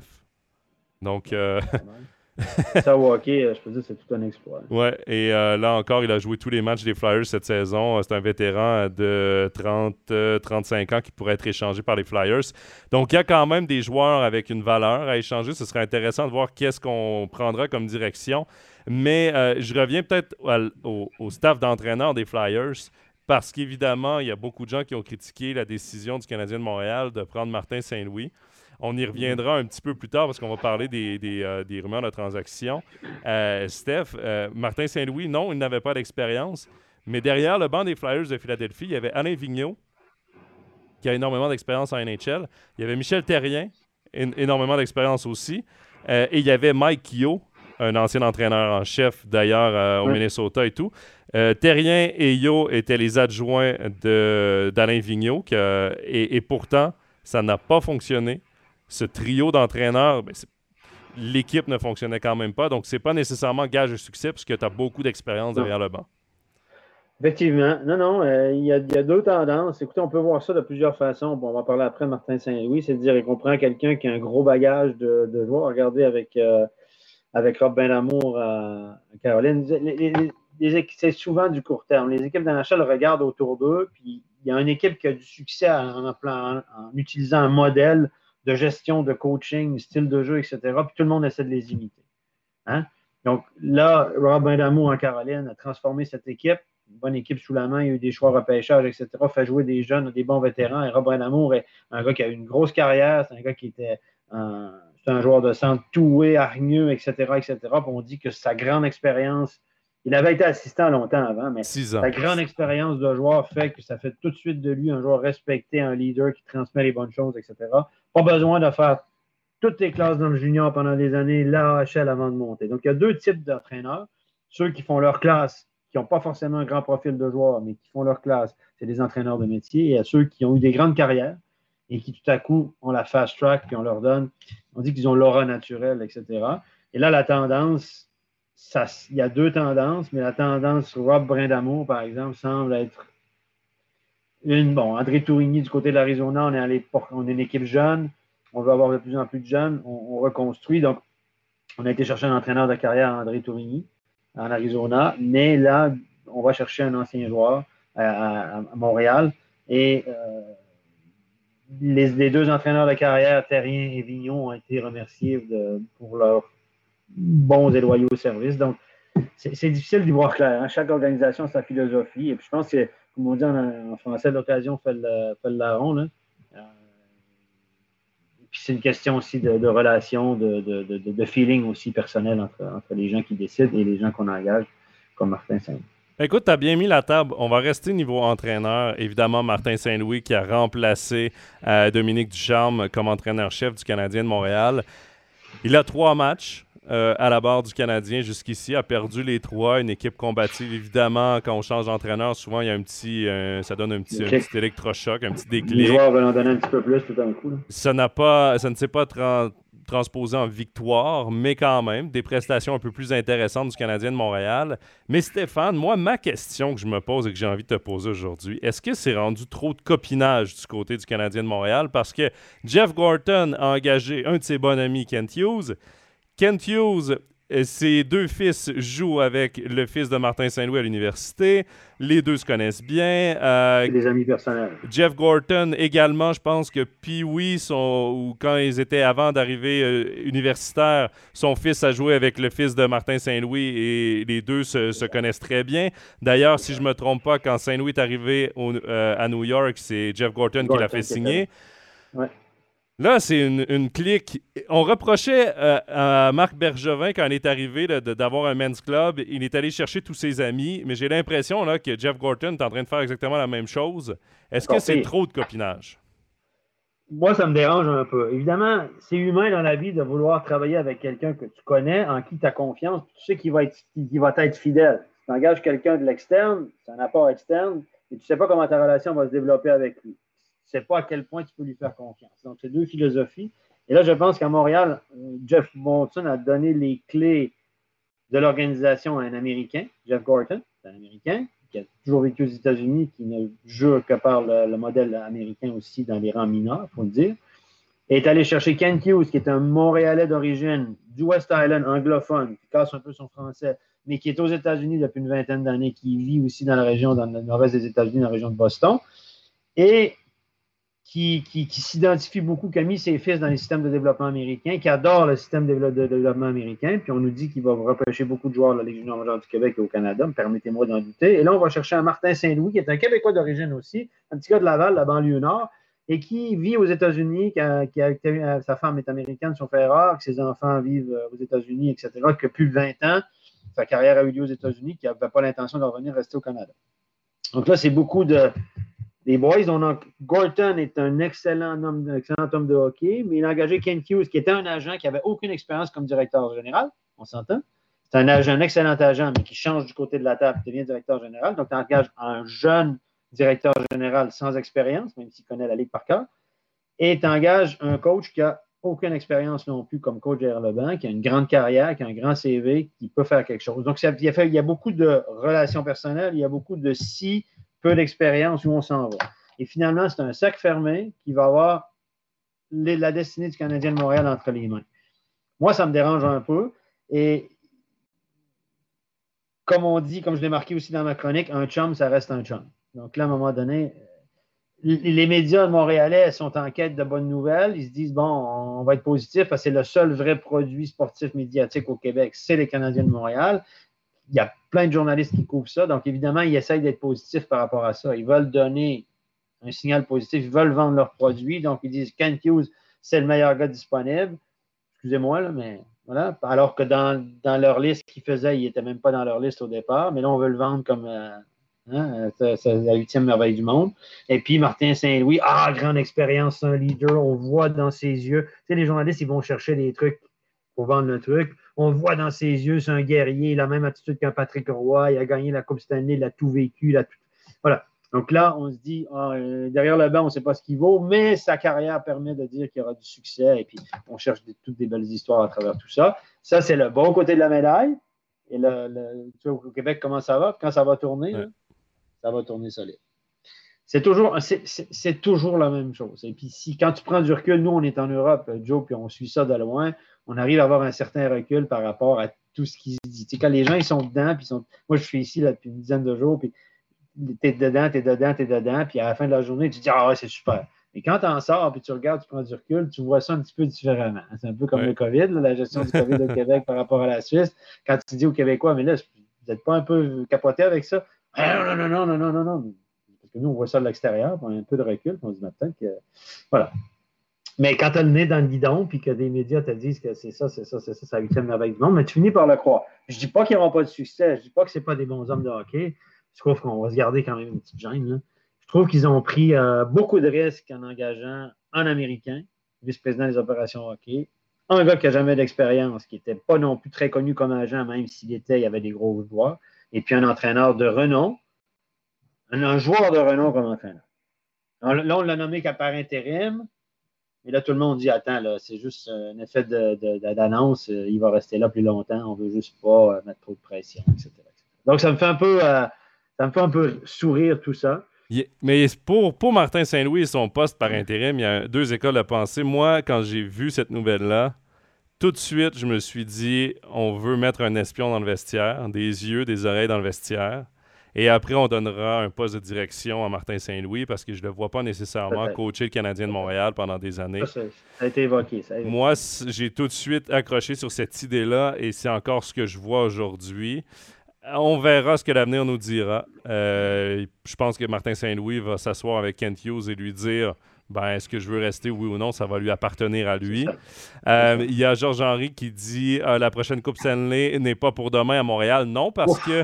Donc. *laughs* *laughs* ça, hockey, euh, je peux dire, c'est tout un exploit. Ouais, et euh, là encore, il a joué tous les matchs des Flyers cette saison. C'est un vétéran de 30, 35 euh, ans qui pourrait être échangé par les Flyers. Donc, il y a quand même des joueurs avec une valeur à échanger. Ce serait intéressant de voir qu'est-ce qu'on prendra comme direction. Mais je reviens peut-être au, au, staff d'entraîneur des Flyers. Parce qu'évidemment, il y a beaucoup de gens qui ont critiqué la décision du Canadien de Montréal de prendre Martin Saint-Louis. On y reviendra un petit peu plus tard parce qu'on va parler des, euh, rumeurs de transactions. Euh, Steph, euh, Martin Saint-Louis, non, il n'avait pas d'expérience. Mais derrière le banc des Flyers de Philadelphie, il y avait Alain Vigneault, qui a énormément d'expérience en NHL. Il y avait Michel Terrien, énormément d'expérience aussi. et il y avait Mike Kyo, un ancien entraîneur en chef d'ailleurs au Minnesota et tout. Terrien et Yo étaient les adjoints d'Alain Vigneault. et, et, pourtant, ça n'a pas fonctionné. Ce trio d'entraîneurs, ben, l'équipe ne fonctionnait quand même pas. Donc, c'est pas nécessairement gage de succès puisque tu as beaucoup d'expérience derrière le banc. Effectivement. Non, non, euh, il, y a, deux tendances. Écoutez, on peut voir ça de plusieurs façons. Bon, on va parler après de Martin Saint-Louis. C'est de dire qu'on prend quelqu'un qui a un gros bagage de, de joueurs. Regardez avec, euh, avec Rob Benlamour à Caroline. c'est souvent du court terme. Les équipes d'NHL regardent autour d'eux, puis il y a une équipe qui a du succès en, en utilisant un modèle de gestion, de coaching, style de jeu, etc. Puis tout le monde essaie de les imiter. Hein? Donc là, Robin Damour en Caroline a transformé cette équipe. Une bonne équipe sous la main, il y a eu des choix repêchage, etc. Fait jouer des jeunes, des bons vétérans. Et Robin Damour est un gars qui a eu une grosse carrière. C'est un gars qui était un, un joueur de centre toué, hargneux, etc., etc. Puis on dit que sa grande expérience il avait été assistant longtemps avant, mais sa grande expérience de joueur fait que ça fait tout de suite de lui un joueur respecté, un leader qui transmet les bonnes choses, etc. Pas besoin de faire toutes les classes dans le junior pendant des années, l'AHL avant de monter. Donc, il y a deux types d'entraîneurs. Ceux qui font leur classe, qui n'ont pas forcément un grand profil de joueur, mais qui font leur classe, c'est des entraîneurs de métier. Et ceux qui ont eu des grandes carrières et qui tout à coup ont la fast track, puis on leur donne, on dit qu'ils ont l'aura naturelle, etc. Et là, la tendance, il y a deux tendances, mais la tendance Rob Brindamour, par exemple, semble être une. Bon, André Tourigny du côté de l'Arizona, on est on est une équipe jeune, on veut avoir de plus en plus de jeunes, on, reconstruit. Donc, on a été chercher un entraîneur de carrière, André Tourigny, en Arizona, mais là, on va chercher un ancien joueur à, Montréal. Et euh, les, deux entraîneurs de carrière, Terrien et Vignon, ont été remerciés pour leur bons et loyaux services. Donc, c'est difficile d'y voir clair. Hein. Chaque organisation a sa philosophie. Et puis, je pense que, comme on dit en, français, l'occasion fait le, fait. Euh, c'est une question aussi de, de relation, de, feeling aussi personnel entre, les gens qui décident et les gens qu'on engage, comme Martin Saint-Louis. Écoute, tu as bien mis la table. On va rester niveau entraîneur. Évidemment, Martin Saint-Louis qui a remplacé euh, Dominique Ducharme comme entraîneur-chef du Canadien de Montréal. Il a trois matchs. Euh, à la barre du Canadien jusqu'ici, a perdu les trois. Une équipe combative, évidemment, quand on change d'entraîneur, souvent il y a un petit, euh, ça donne un petit, électrochoc, un petit déclic. Les joueurs veulent en donner un petit peu plus tout d'un coup. Ça n'a pas, ça ne s'est pas transposé en victoire, mais quand même, des prestations un peu plus intéressantes du Canadien de Montréal. Mais Stéphane, moi, ma question que je me pose et que j'ai envie de te poser aujourd'hui, est-ce que c'est rendu trop de copinage du côté du Canadien de Montréal? Parce que Jeff Gorton a engagé un de ses bons amis, Kent Hughes. Kent Hughes, euh, ses deux fils jouent avec le fils de Martin Saint-Louis à l'université. Les deux se connaissent bien. Euh, des amis personnels. Jeff Gorton également, je pense que Pee-Wee, ou quand ils étaient avant d'arriver euh, universitaires, son fils a joué avec le fils de Martin Saint-Louis et les deux se, connaissent très bien. D'ailleurs, si je ne me trompe pas, quand Saint-Louis est arrivé à New York, c'est Jeff Gorton, qui l'a fait signer. Ouais. Là, c'est une, clique. On reprochait euh, à Marc Bergevin, quand il est arrivé, d'avoir un men's club. Il est allé chercher tous ses amis, mais j'ai l'impression que Jeff Gorton est en train de faire exactement la même chose. Est-ce que c'est trop de copinage? Moi, ça me dérange un peu. Évidemment, c'est humain dans la vie de vouloir travailler avec quelqu'un que tu connais, en qui tu as confiance, tu sais qu'il va être, va être fidèle. Si tu engages quelqu'un de l'externe, c'est un apport externe, et tu ne sais pas comment ta relation va se développer avec lui sais pas à quel point tu peux lui faire confiance. Donc, c'est deux philosophies. Et là, je pense qu'à Montréal, euh, Jeff Monson a donné les clés de l'organisation à un Américain, Jeff Gorton, un Américain qui a toujours vécu aux États-Unis, qui ne jure que par le, modèle américain aussi dans les rangs mineurs, il faut le dire, et est allé chercher Ken Hughes, qui est un Montréalais d'origine, du West Island, anglophone, qui casse un peu son français, mais qui est aux États-Unis depuis une vingtaine d'années, qui vit aussi dans la région, dans le nord-est des États-Unis, dans la région de Boston. Et qui, s'identifie beaucoup, qui a mis ses fils dans les systèmes de développement américains, qui adore le système de, développement américain, puis on nous dit qu'il va repêcher beaucoup de joueurs de la Ligue junior majeure du Québec et au Canada, permettez-moi d'en douter. Et là, on va chercher un Martin Saint-Louis, qui est un Québécois d'origine aussi, un petit gars de Laval, la banlieue nord, et qui vit aux États-Unis, qui, a, sa femme est américaine, son frère rare, que ses enfants vivent euh, aux États-Unis, etc., que plus de 20 ans, sa carrière a eu lieu aux États-Unis, qui n'avait pas l'intention de revenir rester au Canada. Donc là, c'est beaucoup de les boys, on a, Gorton est un excellent homme, excellent homme de hockey, mais il a engagé Ken Hughes, qui était un agent qui n'avait aucune expérience comme directeur général. On s'entend? C'est un agent, un excellent agent, mais qui change du côté de la table, qui devient directeur général. Donc, tu engages un jeune directeur général sans expérience, même s'il connaît la Ligue par cœur, et tu engages un coach qui n'a aucune expérience non plus comme coach derrière le banc, qui a une grande carrière, qui a un grand CV, qui peut faire quelque chose. Donc, il, y a il y a beaucoup de relations personnelles, il y a beaucoup de si, peu d'expérience, où on s'en va. Et finalement, c'est un sac fermé qui va avoir la destinée du Canadien de Montréal entre les mains. Moi, ça me dérange un peu. Et comme on dit, comme je l'ai marqué aussi dans ma chronique, un chum, ça reste un chum. Donc là, à un moment donné, les médias montréalais sont en quête de bonnes nouvelles. Ils se disent, bon, on va être positif parce que c'est le seul vrai produit sportif médiatique au Québec, c'est les Canadiens de Montréal. Il y a plein de journalistes qui couvrent ça. Donc, évidemment, ils essayent d'être positifs par rapport à ça. Ils veulent donner un signal positif. Ils veulent vendre leurs produits. Donc, ils disent, Ken Hughes, c'est le meilleur gars disponible. Excusez-moi, mais voilà. Alors que dans, leur liste qu'ils faisaient, il n'était même pas dans leur liste au départ. Mais là, on veut le vendre comme... Euh, Hein, la huitième merveille du monde. Et puis Martin Saint-Louis, ah, grande expérience, un leader, on voit dans ses yeux. Tu sais, les journalistes, ils vont chercher des trucs pour vendre le truc. On voit dans ses yeux, c'est un guerrier, il a la même attitude qu'un Patrick Roy, il a gagné la Coupe Stanley, il a tout vécu. Il Voilà. Donc là, on se dit, ah, euh, derrière le banc, on ne sait pas ce qu'il vaut, mais sa carrière permet de dire qu'il y aura du succès et puis on cherche toutes des belles histoires à travers tout ça. Ça, c'est le bon côté de la médaille. Et le, tu vois, au Québec, comment ça va? Quand ça va tourner, ça va tourner solide. C'est toujours, c'est, toujours la même chose. Et puis, si, quand tu prends du recul, nous, on est en Europe, Joe, puis on suit ça de loin, on arrive à avoir un certain recul par rapport à tout ce qui se dit. Tu sais, quand les gens ils sont dedans, puis sont, moi, je suis ici là, depuis une dizaine de jours, puis es dedans, tu es dedans, tu es dedans, puis à la fin de la journée, tu te dis, ah ouais, c'est super. Mais quand tu en sors, puis tu regardes, tu prends du recul, tu vois ça un petit peu différemment. C'est un peu comme le COVID, la gestion du COVID au *laughs* Québec par rapport à la Suisse. Quand tu dis aux Québécois, mais là, vous n'êtes pas un peu capoté avec ça? Ah, non, non, non, non, non, non, non. Que nous, on voit ça de l'extérieur, on a un peu de recul, on se dit, peut-être que. Voilà. Mais quand tu as le nez dans le guidon, puis que des médias te disent que c'est ça, c'est ça, c'est ça, c'est la huitième merveille du monde, mais tu finis par le croire. Je dis pas qu'ils n'auront pas de succès, je dis pas que ce pas des bons hommes de hockey. Je trouve qu'on va se garder quand même une petite gêne. Je trouve qu'ils ont pris euh, beaucoup de risques en engageant un Américain, vice-président des opérations hockey, un gars qui n'a jamais d'expérience, qui n'était pas non plus très connu comme agent, même s'il était, il avait des gros joueurs et puis un entraîneur de renom, un, joueur de renom comme entraîneur. là, on l'a nommé qu'à par intérim, mais là, tout le monde dit Attends, c'est juste un effet d'annonce, il va rester là plus longtemps, on ne veut juste pas euh, mettre trop de pression, etc. Donc, ça me fait un peu, euh, ça me fait un peu sourire tout ça. Mais pour, pour Martin Saint-Louis et son poste par intérim, il y a deux écoles de pensée. Moi, quand j'ai vu cette nouvelle-là, tout de suite, je me suis dit, on veut mettre un espion dans le vestiaire, des yeux, des oreilles dans le vestiaire. Et après, on donnera un poste de direction à Martin Saint-Louis parce que je ne le vois pas nécessairement coacher le Canadien de Montréal pendant des années. Ça, a été évoqué. Moi, j'ai tout de suite accroché sur cette idée-là et c'est encore ce que je vois aujourd'hui. On verra ce que l'avenir nous dira. Euh, je pense que Martin Saint-Louis va s'asseoir avec Kent Hughes et lui dire ben, est-ce que je veux rester, oui ou non, ça va lui appartenir à lui. Euh, il y a Georges-Henri qui dit euh, la prochaine Coupe Stanley n'est pas pour demain à Montréal. Non, parce que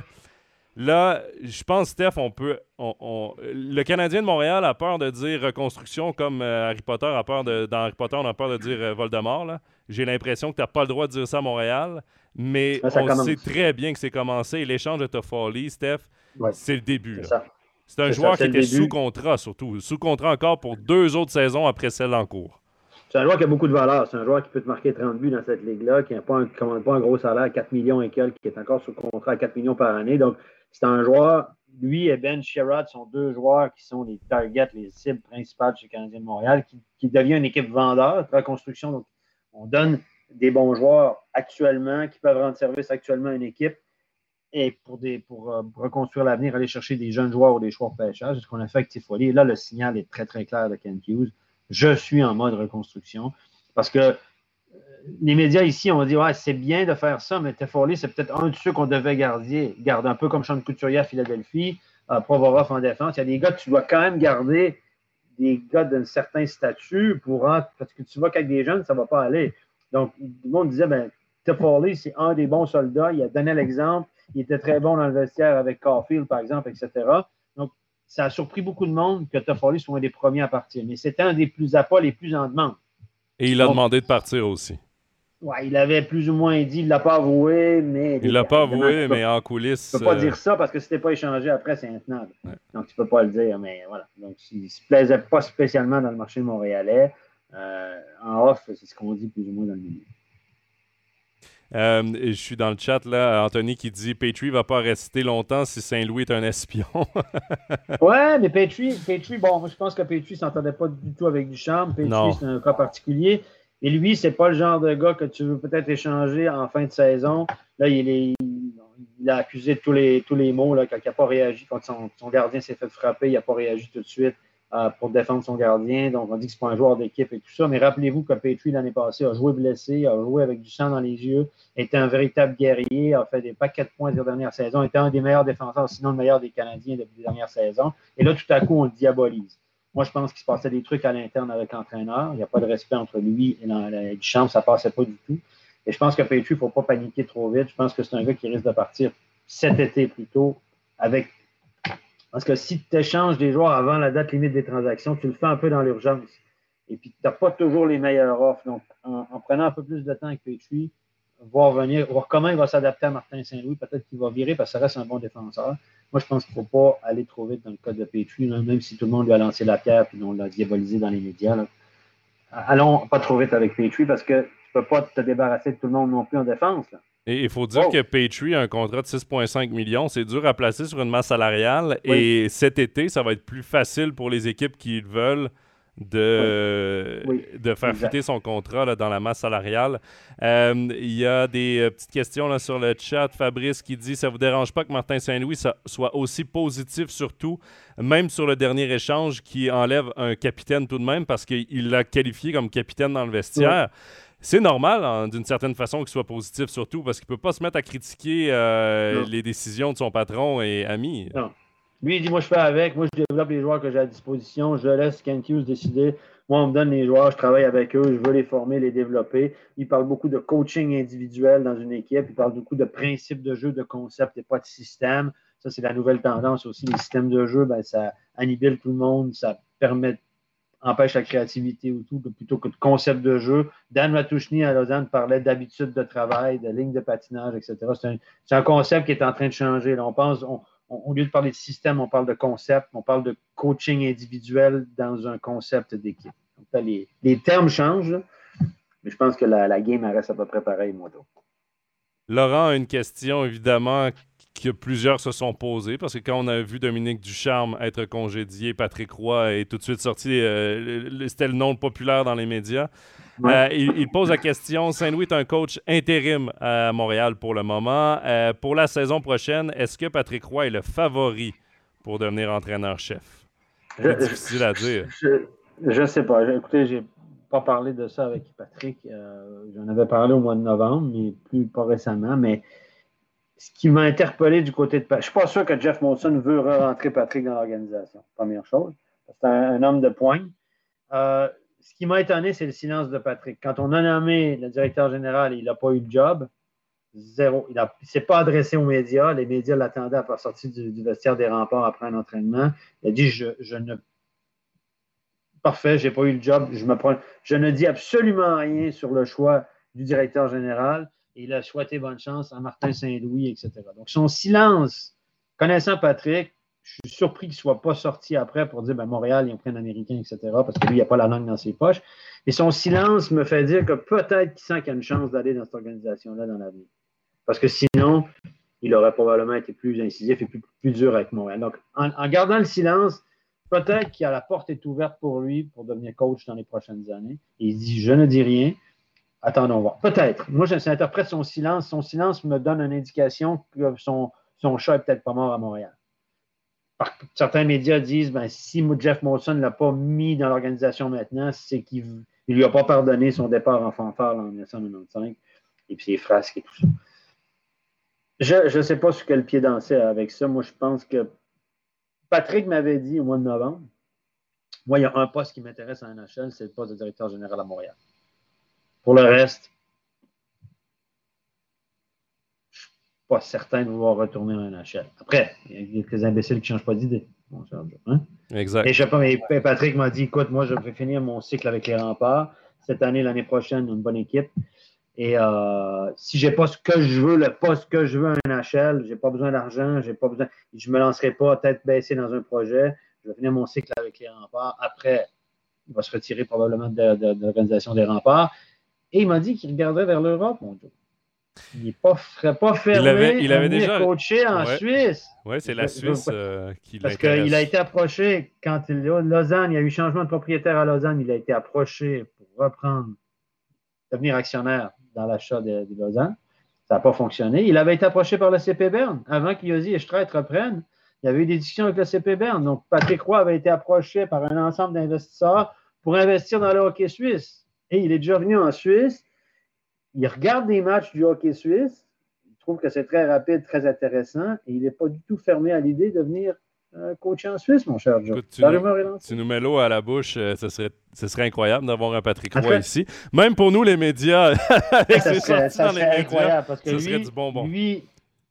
là, je pense, Steph, on peut. le Canadien de Montréal a peur de dire reconstruction comme euh, Harry Potter a peur de. Dans Harry Potter, on a peur de dire Voldemort. J'ai l'impression que tu n'as pas le droit de dire ça à Montréal, mais on sait très bien que c'est commencé. L'échange de Toffoli, Steph, c'est le début. C'est un joueur qui était sous contrat, surtout. Sous contrat encore pour deux autres saisons après celle en cours. C'est un joueur qui a beaucoup de valeur. C'est un joueur qui peut te marquer 30 buts dans cette ligue-là, qui n'a pas, un, pas un gros salaire, 4 millions et quelques, qui est encore sous contrat à 4 millions par année. Donc, c'est un joueur, lui et Ben Sherrod sont deux joueurs qui sont les targets, les cibles principales chez Canadien de Montréal, qui, devient une équipe vendeur, reconstruction. Donc, on donne des bons joueurs actuellement qui peuvent rendre service actuellement à une équipe et pour, des, pour, euh, reconstruire l'avenir, aller chercher des jeunes joueurs ou des joueurs pêchage. C'est ce qu'on a fait avec Tifoli. Là, le signal est très, très clair de Ken Hughes. Je suis en mode reconstruction parce que les médias ici, on va dire ouais, c'est bien de faire ça, mais Tifoli, c'est peut-être un de ceux qu'on devait garder. Garde un peu comme Sean Couturier à Philadelphie, euh, Provorov en défense. Il y a des gars que tu dois quand même garder des gars d'un certain statut pour parce que tu vois qu'avec des jeunes, ça ne va pas aller. Donc, le monde disait, ben, Toffoli, c'est un des bons soldats. Il a donné l'exemple. Il était très bon dans le vestiaire avec Caulfield, par exemple, etc. Donc, ça a surpris beaucoup de monde que Toffoli soit un des premiers à partir. Mais c'était un des plus à pas, les plus en demande. Et il a demandé de partir aussi. Ouais, il avait plus ou moins dit, il ne l'a pas avoué, mais. Il ne l'a pas avoué, mais en coulisses. Tu ne peux pas dire ça parce que si tu pas échangé après, c'est intenable. Donc, tu ne peux pas le dire, mais voilà. Donc, il ne se plaisait pas spécialement dans le marché montréalais. Euh, en off, c'est ce qu'on dit plus ou moins dans le milieu. Euh, je suis dans le chat, là, Anthony qui dit Petrie va pas rester longtemps si Saint-Louis est un espion. *laughs* ouais, mais Petrie, bon, je pense que Petrie s'entendait pas du tout avec Duchamp. Petrie, c'est un cas particulier. Et lui, c'est pas le genre de gars que tu veux peut-être échanger en fin de saison. Là, il, est, il a accusé tous les, tous les mots là, quand il n'a pas réagi, quand son, gardien s'est fait frapper, il n'a pas réagi tout de suite. Euh, pour défendre son gardien. Donc, on dit que ce pas un joueur d'équipe et tout ça. Mais rappelez-vous que Petrie, l'année passée, a joué blessé, a joué avec du sang dans les yeux, était un véritable guerrier, a fait des paquets de points la dernière saison, était un des meilleurs défenseurs, sinon le meilleur des Canadiens depuis la dernière saison. Et là, tout à coup, on le diabolise. Moi, je pense qu'il se passait des trucs à l'interne avec l'entraîneur. Il n'y a pas de respect entre lui et Duchamp, ça ne passait pas du tout. Et je pense que Petrie, il ne faut pas paniquer trop vite. Je pense que c'est un gars qui risque de partir cet été plutôt avec parce que si tu échanges des joueurs avant la date limite des transactions, tu le fais un peu dans l'urgence. Et puis, tu n'as pas toujours les meilleurs offres. Donc, en, prenant un peu plus de temps avec Petrie, voir venir, voir comment il va s'adapter à Martin Saint-Louis, peut-être qu'il va virer parce que ça reste un bon défenseur. Moi, je pense qu'il ne faut pas aller trop vite dans le cas de Petrie, même si tout le monde lui a lancé la pierre et on l'a diabolisé dans les médias. Allons pas trop vite avec Petrie parce que tu ne peux pas te débarrasser de tout le monde non plus en défense. Et il faut dire que Petrie a un contrat de 6,5 millions. C'est dur à placer sur une masse salariale. Et cet été, ça va être plus facile pour les équipes qui veulent de, de faire fitter son contrat là, dans la masse salariale. Euh, il y a des euh, petites questions là, sur le chat. Fabrice qui dit Ça vous dérange pas que Martin Saint-Louis soit aussi positif, surtout, même sur le dernier échange, qui enlève un capitaine tout de même parce qu'il l'a qualifié comme capitaine dans le vestiaire c'est normal, d'une certaine façon, qu'il soit positif, surtout parce qu'il ne peut pas se mettre à critiquer euh, les décisions de son patron et ami. Non. Lui, il dit Moi, je fais avec. Moi, je développe les joueurs que j'ai à disposition. Je laisse Ken décider. Moi, on me donne les joueurs, je travaille avec eux, je veux les former, les développer. Il parle beaucoup de coaching individuel dans une équipe. Il parle beaucoup de principes de jeu, de concepts et pas de système. Ça, c'est la nouvelle tendance aussi. Les systèmes de jeu, ben, ça annibile tout le monde. Ça empêche la créativité ou tout, plutôt que de concept de jeu. Dan Matouchny à Lausanne parlait d'habitude de travail, de ligne de patinage, etc. C'est un, concept qui est en train de changer. on pense, au lieu de parler de système, on parle de concept, on parle de coaching individuel dans un concept d'équipe. Les, termes changent, mais je pense que la, game reste à peu près pareille, moi. Laurent a une question, évidemment, que plusieurs se sont posés parce que quand on a vu Dominique Ducharme être congédié, Patrick Roy est tout de suite sorti, euh, c'était le nom populaire dans les médias. Euh, il, pose la question Saint-Louis est un coach intérim à Montréal pour le moment. Euh, pour la saison prochaine, est-ce que Patrick Roy est le favori pour devenir entraîneur-chef? C'est difficile à dire. Je ne sais pas. Écoutez, j'ai pas parlé de ça avec Patrick. J'en avais parlé au mois de novembre, mais plus pas récemment. Mais ce qui m'a interpellé du côté de Patrick, je ne suis pas sûr que Jeff Molson veut rentrer Patrick dans l'organisation, première chose. C'est un, homme de poigne. Euh, ce qui m'a étonné, c'est le silence de Patrick. Quand on a nommé le directeur général, il n'a pas eu de job. Zéro. Il ne s'est pas adressé aux médias. Les médias l'attendaient à pas sortir du, vestiaire des remparts après un entraînement. Il a dit Je, je ne. Parfait, je n'ai pas eu le job. Je, je ne dis absolument rien sur le choix du directeur général il a souhaité bonne chance à Martin Saint-Louis, etc. Donc, son silence, connaissant Patrick, je suis surpris qu'il ne soit pas sorti après pour dire ben, Montréal, ils ont pris un Américain, etc., parce que lui, il n'a pas la langue dans ses poches. Et son silence me fait dire que peut-être qu'il sent qu'il a une chance d'aller dans cette organisation-là dans l'avenir. Parce que sinon, il aurait probablement été plus incisif et plus, dur avec Montréal. Donc, en, gardant le silence, peut-être que la porte est ouverte pour lui pour devenir coach dans les prochaines années. Et il dit Je ne dis rien. Attendons voir. Peut-être. Moi, j'interprète son silence. Son silence me donne une indication que son, son chat n'est peut-être pas mort à Montréal. Certains médias disent ben, si Jeff Molson ne l'a pas mis dans l'organisation maintenant, c'est qu'il ne lui a pas pardonné son départ en fanfare en 1995 et puis ses frasques et tout ça. Je ne sais pas sur quel pied danser avec ça. Moi, je pense que Patrick m'avait dit au mois de novembre moi, il y a un poste qui m'intéresse à NHL, c'est le poste de directeur général à Montréal. Pour le reste, je ne suis pas certain de vouloir retourner en NHL. Après, il y a quelques imbéciles qui ne changent pas d'idée. Joe. Hein? Exact. Et je sais pas, mais Patrick m'a dit écoute, moi, je vais finir mon cycle avec les remparts. Cette année, l'année prochaine, une bonne équipe. Et euh, si j'ai pas ce que je veux, le poste que je veux en NHL, j'ai pas besoin d'argent, j'ai pas besoin, je me lancerai pas tête baissée dans un projet. Je vais finir mon cycle avec les remparts. Après, il va se retirer probablement de, l'organisation des remparts. Et il m'a dit qu'il regarderait vers l'Europe, mon Dieu. Il ne serait pas fermé il avait, il avait déjà coaché en Suisse. Oui, c'est la Suisse euh, qui Parce qu'il a été approché quand il, Lausanne, il y a eu changement de propriétaire à Lausanne, il a été approché pour reprendre, devenir actionnaire dans l'achat de, Lausanne. Ça n'a pas fonctionné. Il avait été approché par le CP Berne avant qu'Yosi et Streit reprennent. Il y avait eu des discussions avec le CP Berne. Donc, Patrick Roy avait été approché par un ensemble d'investisseurs pour investir dans le hockey suisse. Et il est déjà venu en Suisse. Il regarde des matchs du hockey suisse. Il trouve que c'est très rapide, très intéressant. Et il n'est pas du tout fermé à l'idée de venir euh, coacher en Suisse, mon cher Joe. tu, nous, mets l'eau à la bouche. Euh, ce, serait, ce serait incroyable d'avoir un Patrick Roy ici. Même pour nous, les médias. *laughs* ça serait, incroyable parce que lui, du bonbon. lui,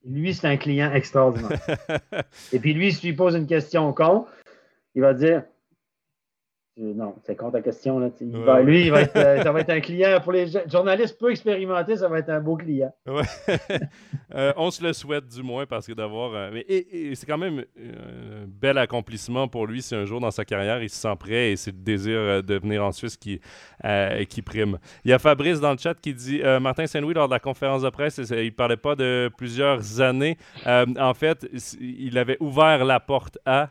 lui c'est un client extraordinaire. *laughs* Et puis lui, si tu lui poses une question con, il va dire non, c'est contre ta question. Là. lui, euh, *laughs* ça va être un client pour les journalistes peu expérimentés, ça va être un beau client. *laughs* Euh, on se le souhaite du moins parce que d'avoir. Euh, et, c'est quand même un bel accomplissement pour lui si un jour dans sa carrière il se sent prêt et c'est le désir de venir en Suisse qui, qui prime. Il y a Fabrice dans le chat qui dit Martin Saint-Louis, lors de la conférence de presse, il ne parlait pas de plusieurs années. en fait, il avait ouvert la porte à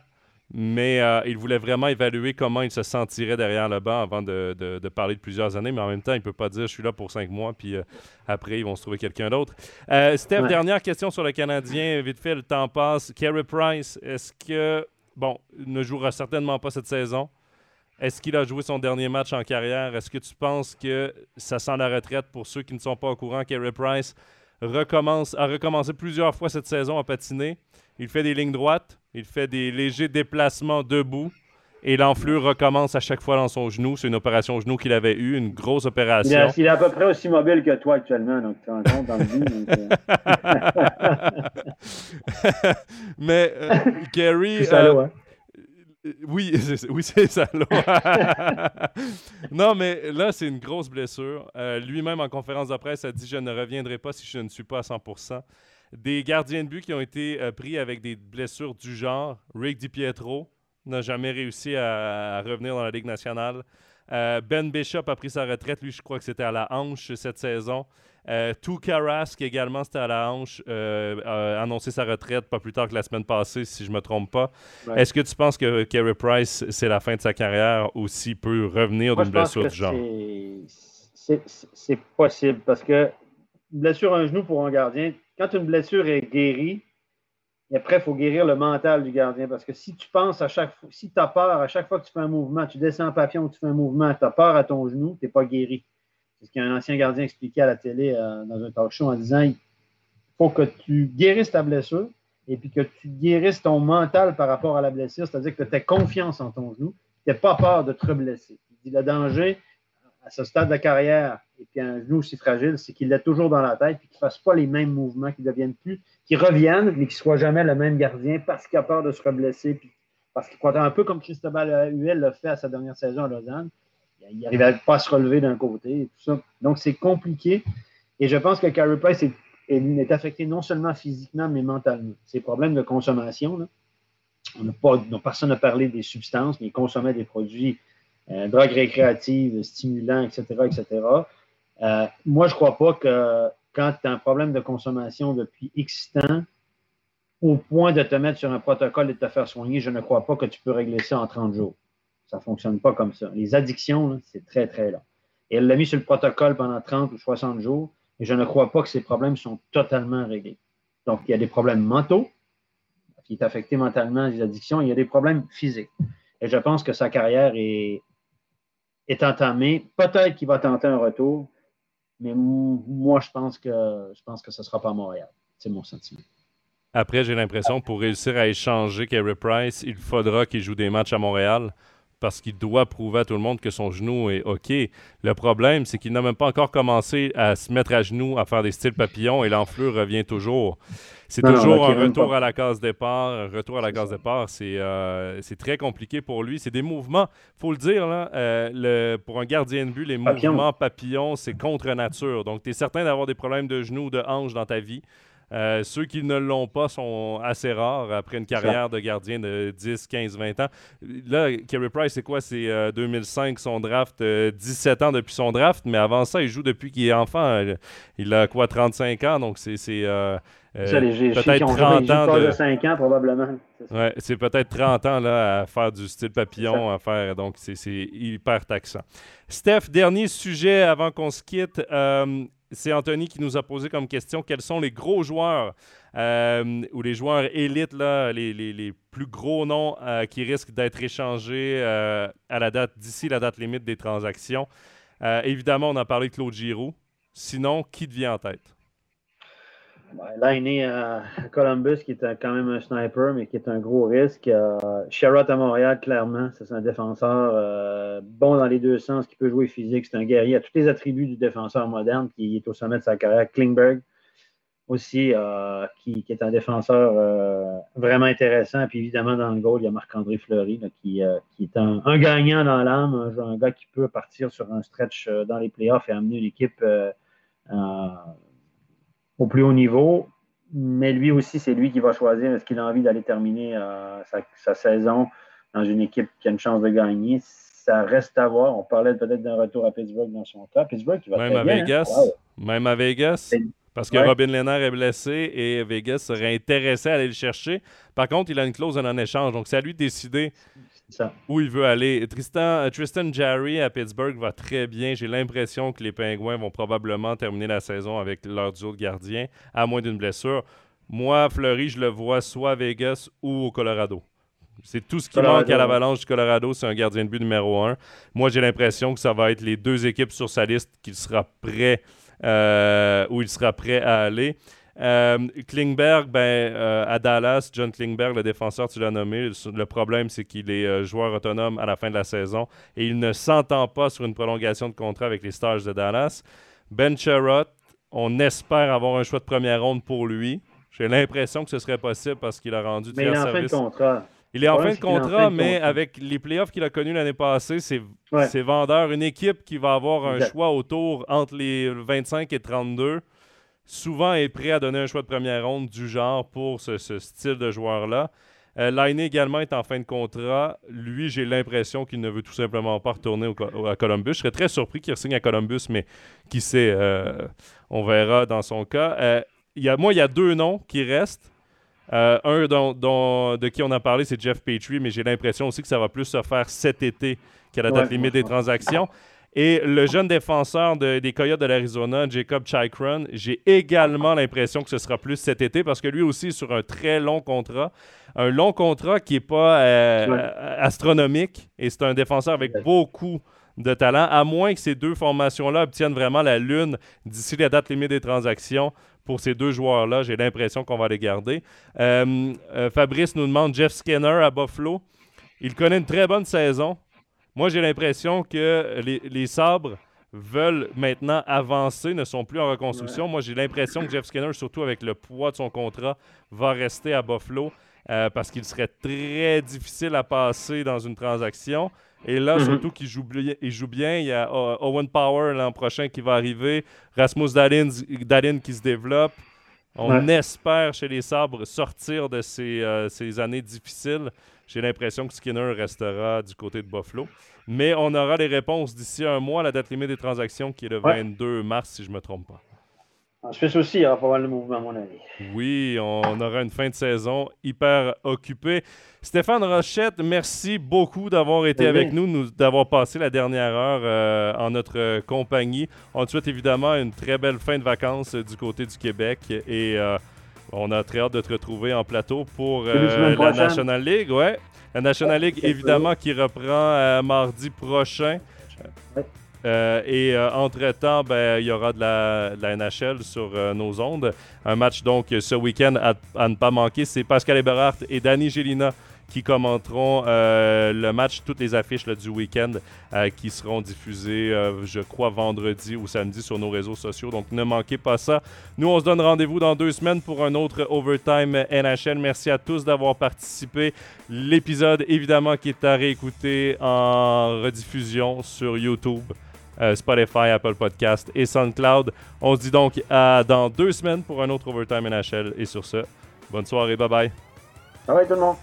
mais euh, il voulait vraiment évaluer comment il se sentirait derrière le banc avant de, parler de plusieurs années. Mais en même temps, il ne peut pas dire je suis là pour cinq mois, puis euh, après, ils vont se trouver quelqu'un d'autre. Euh, Steph, dernière question sur le Canadien. Vite fait, le temps passe. Carey Price, est-ce que. Bon, ne jouera certainement pas cette saison. Est-ce qu'il a joué son dernier match en carrière? Est-ce que tu penses que ça sent la retraite pour ceux qui ne sont pas au courant? Carey Price recommence, a recommencé plusieurs fois cette saison à patiner. Il fait des lignes droites, il fait des légers déplacements debout. Et l'enflure recommence à chaque fois dans son genou. C'est une opération au genou qu'il avait eue, une grosse opération. Il, est à peu près aussi mobile que toi actuellement, donc tu te compte dans le vie. Euh. *laughs* Mais euh, Gary. Euh, hein? Oui, *laughs* oui c'est ça. *laughs* non, mais là, c'est une grosse blessure. Lui-même, en conférence de presse, a dit Je ne reviendrai pas si je ne suis pas à 100 des gardiens de but qui ont été euh, pris avec des blessures du genre. Rick DiPietro n'a jamais réussi à, revenir dans la Ligue nationale. Euh, ben Bishop a pris sa retraite. Lui, je crois que c'était à la hanche cette saison. Euh, qui également, c'était à la hanche, euh, a annoncé sa retraite pas plus tard que la semaine passée, si je ne me trompe pas. Est-ce que tu penses que Kerry Price, c'est la fin de sa carrière ou s'il peut revenir d'une blessure du genre? C'est possible parce que blessure à un genou pour un gardien, quand une blessure est guérie, après, il faut guérir le mental du gardien. Parce que si tu penses à chaque fois, si tu as peur à chaque fois que tu fais un mouvement, tu descends en papillon, tu fais un mouvement, tu as peur à ton genou, tu n'es pas guéri. C'est ce qu'un ancien gardien expliquait à la télé euh, dans un talk show en disant il faut que tu guérisses ta blessure et puis que tu guérisses ton mental par rapport à la blessure, c'est-à-dire que tu aies confiance en ton genou, tu n'aies pas peur de te blesser. Il dit le danger à ce stade de carrière et puis un genou aussi fragile, c'est qu'il l'ait toujours dans la tête et qu'il ne fasse pas les mêmes mouvements, qu'il devienne plus, qu'il revienne, mais qu'il ne soit jamais le même gardien parce qu'il a peur de se reblesser. Puis parce qu'il croit un peu comme Cristobal Huel l'a fait à sa dernière saison à Lausanne. Il n'arrivait pas à se relever d'un côté tout ça. Donc, c'est compliqué. Et je pense que Carey Price est, affecté non seulement physiquement, mais mentalement. Ses problèmes de consommation, personne n'a parlé des substances, mais il consommait des produits euh, drogues récréatives, stimulants, etc., etc. Euh, moi, je ne crois pas que quand tu as un problème de consommation depuis X temps, au point de te mettre sur un protocole et de te faire soigner, je ne crois pas que tu peux régler ça en 30 jours. Ça ne fonctionne pas comme ça. Les addictions, c'est très, très long. Et elle l'a mis sur le protocole pendant 30 ou 60 jours, et je ne crois pas que ces problèmes sont totalement réglés. Donc, il y a des problèmes mentaux, qui est affecté mentalement des addictions, il y a des problèmes physiques. Et je pense que sa carrière est, est entamée. Peut-être qu'il va tenter un retour, mais moi, je pense que ce ne sera pas Montréal. C'est mon sentiment. Après, j'ai l'impression pour réussir à échanger Kerry Price, il faudra qu'il joue des matchs à Montréal parce qu'il doit prouver à tout le monde que son genou est OK. Le problème, c'est qu'il n'a même pas encore commencé à se mettre à genoux, à faire des styles papillons et l'enflure revient toujours. C'est toujours un retour à la case départ. Un retour à la case départ, euh, c'est très compliqué pour lui. C'est des mouvements, faut le dire, là, euh, le, pour un gardien de but, les mouvements papillons, c'est contre nature. Donc, tu es certain d'avoir des problèmes de genoux ou de hanches dans ta vie. Euh, ceux qui ne l'ont pas sont assez rares après une carrière de gardien de 10, 15, 20 ans. Là, Kerry Price, c'est quoi? C'est 2005 son draft, 17 ans depuis son draft, mais avant ça, il joue depuis qu'il est enfant. Il a quoi, 35 ans? Donc, c'est euh, peut-être 30 ans de... 5 ans probablement. Ouais, c'est peut-être 30 ans là, à faire du style papillon, à faire donc c'est hyper taxant. Steph, dernier sujet avant qu'on se quitte. Euh, c'est Anthony qui nous a posé comme question quels sont les gros joueurs euh, ou les joueurs élites, les, plus gros noms qui risquent d'être échangés à la date d'ici la date limite des transactions? évidemment, on a parlé de Claude Giroux. Sinon, qui devient en tête? Là, il est né à Columbus, qui est quand même un sniper, mais qui est un gros risque. Euh, Sherrod à Montréal, clairement, c'est un défenseur euh, bon dans les deux sens, qui peut jouer physique. C'est un guerrier, a tous les attributs du défenseur moderne, qui est au sommet de sa carrière. Klingberg aussi, euh, qui, est un défenseur vraiment intéressant. Puis évidemment, dans le goal, il y a Marc-André Fleury, qui, est un, gagnant dans l'âme, un, gars qui peut partir sur un stretch dans les playoffs et amener l'équipe au plus haut niveau. Mais lui aussi, c'est lui qui va choisir est-ce qu'il a envie d'aller terminer euh, sa, saison dans une équipe qui a une chance de gagner. Ça reste à voir. On parlait peut-être d'un retour à Pittsburgh dans son cas. Pittsburgh qui va Même à hein? Vegas. Même à Vegas. Parce que Robin Lehner est blessé et Vegas serait intéressé à aller le chercher. Par contre, il a une clause en échange. Donc, c'est à lui de décider où il veut aller. Tristan, euh, Tristan Jarry à Pittsburgh va très bien. J'ai l'impression que les Pingouins vont probablement terminer la saison avec leur duo de gardiens, à moins d'une blessure. Moi, Fleury, je le vois soit à Vegas ou au Colorado. C'est tout ce qui manque à l'Avalanche du Colorado, c'est un gardien de but numéro un. Moi, j'ai l'impression que ça va être les deux équipes sur sa liste qu'il sera prêt, euh, où il sera prêt à aller. Euh, Klingberg, ben, euh, à Dallas, John Klingberg, le défenseur, tu l'as nommé. Le problème, c'est qu'il est euh, joueur autonome à la fin de la saison et il ne s'entend pas sur une prolongation de contrat avec les Stars de Dallas. Ben Sherrod, on espère avoir un choix de première ronde pour lui. J'ai l'impression que ce serait possible parce qu'il a rendu Mais il est en fin de contrat. Il est en fin de contrat, mais avec les playoffs qu'il a connus l'année passée, c'est vendeur. Une équipe qui va avoir un choix autour entre les 25 et 32 souvent est prêt à donner un choix de première ronde du genre pour ce, style de joueur-là. Euh, également est en fin de contrat. Lui, j'ai l'impression qu'il ne veut tout simplement pas retourner à Columbus. Je serais très surpris qu'il signe à Columbus, mais qui sait, euh, on verra dans son cas. Euh, y a, moi, il y a deux noms qui restent. Euh, un dont, de qui on a parlé, c'est Jeff Petrie, mais j'ai l'impression aussi que ça va plus se faire cet été qu'à la date limite des transactions. Et le jeune défenseur des Coyotes de l'Arizona, Jacob Chikron, j'ai également l'impression que ce sera plus cet été parce que lui aussi est sur un très long contrat. Un long contrat qui n'est pas euh, astronomique et c'est un défenseur avec beaucoup de talent, à moins que ces deux formations-là obtiennent vraiment la lune d'ici la date limite des transactions. Pour ces deux joueurs-là, j'ai l'impression qu'on va les garder. Euh, euh, Fabrice nous demande Jeff Skinner à Buffalo. Il connaît une très bonne saison. Moi, j'ai l'impression que les, sabres veulent maintenant avancer, ne sont plus en reconstruction. Moi, j'ai l'impression que Jeff Skinner, surtout avec le poids de son contrat, va rester à Buffalo euh, parce qu'il serait très difficile à passer dans une transaction. Et là, mm-hmm. surtout qu'il joue, il joue bien. Il y a euh, Owen Power l'an prochain qui va arriver. Rasmus Dalin, qui se développe. On espère chez les Sabres sortir de ces, euh, ces années difficiles. J'ai l'impression que Skinner restera du côté de Buffalo. Mais on aura les réponses d'ici un mois, la date limite des transactions qui est le 22 mars, si je ne me trompe pas. En Suisse aussi, il y aura pas mal de mouvements, à mon avis. Oui, on aura une fin de saison hyper occupée. Stéphane Rochette, merci beaucoup d'avoir été avec nous, d'avoir passé la dernière heure euh, en notre compagnie. On te souhaite évidemment une très belle fin de vacances du côté du Québec et euh, on a très hâte de te retrouver en plateau pour euh, la National League. Ouais. La National League, évidemment, qui reprend euh, mardi prochain. Euh, et entre-temps, ben, il y aura de la, NHL sur nos ondes. Un match donc ce week-end à, ne pas manquer. C'est Pascal Eberhardt et Danny Gélina qui commenteront le match, toutes les affiches du week-end qui seront diffusées, je crois, vendredi ou samedi sur nos réseaux sociaux. Donc ne manquez pas ça. Nous, on se donne rendez-vous dans deux semaines pour un autre Overtime NHL. Merci à tous d'avoir participé. L'épisode, évidemment, qui est à réécouter en rediffusion sur YouTube. Euh, Spotify, Apple Podcast et SoundCloud. On se dit donc à dans deux semaines pour un autre Overtime NHL. Et sur ce, bonne soirée, bye bye. Bye bye tout le monde.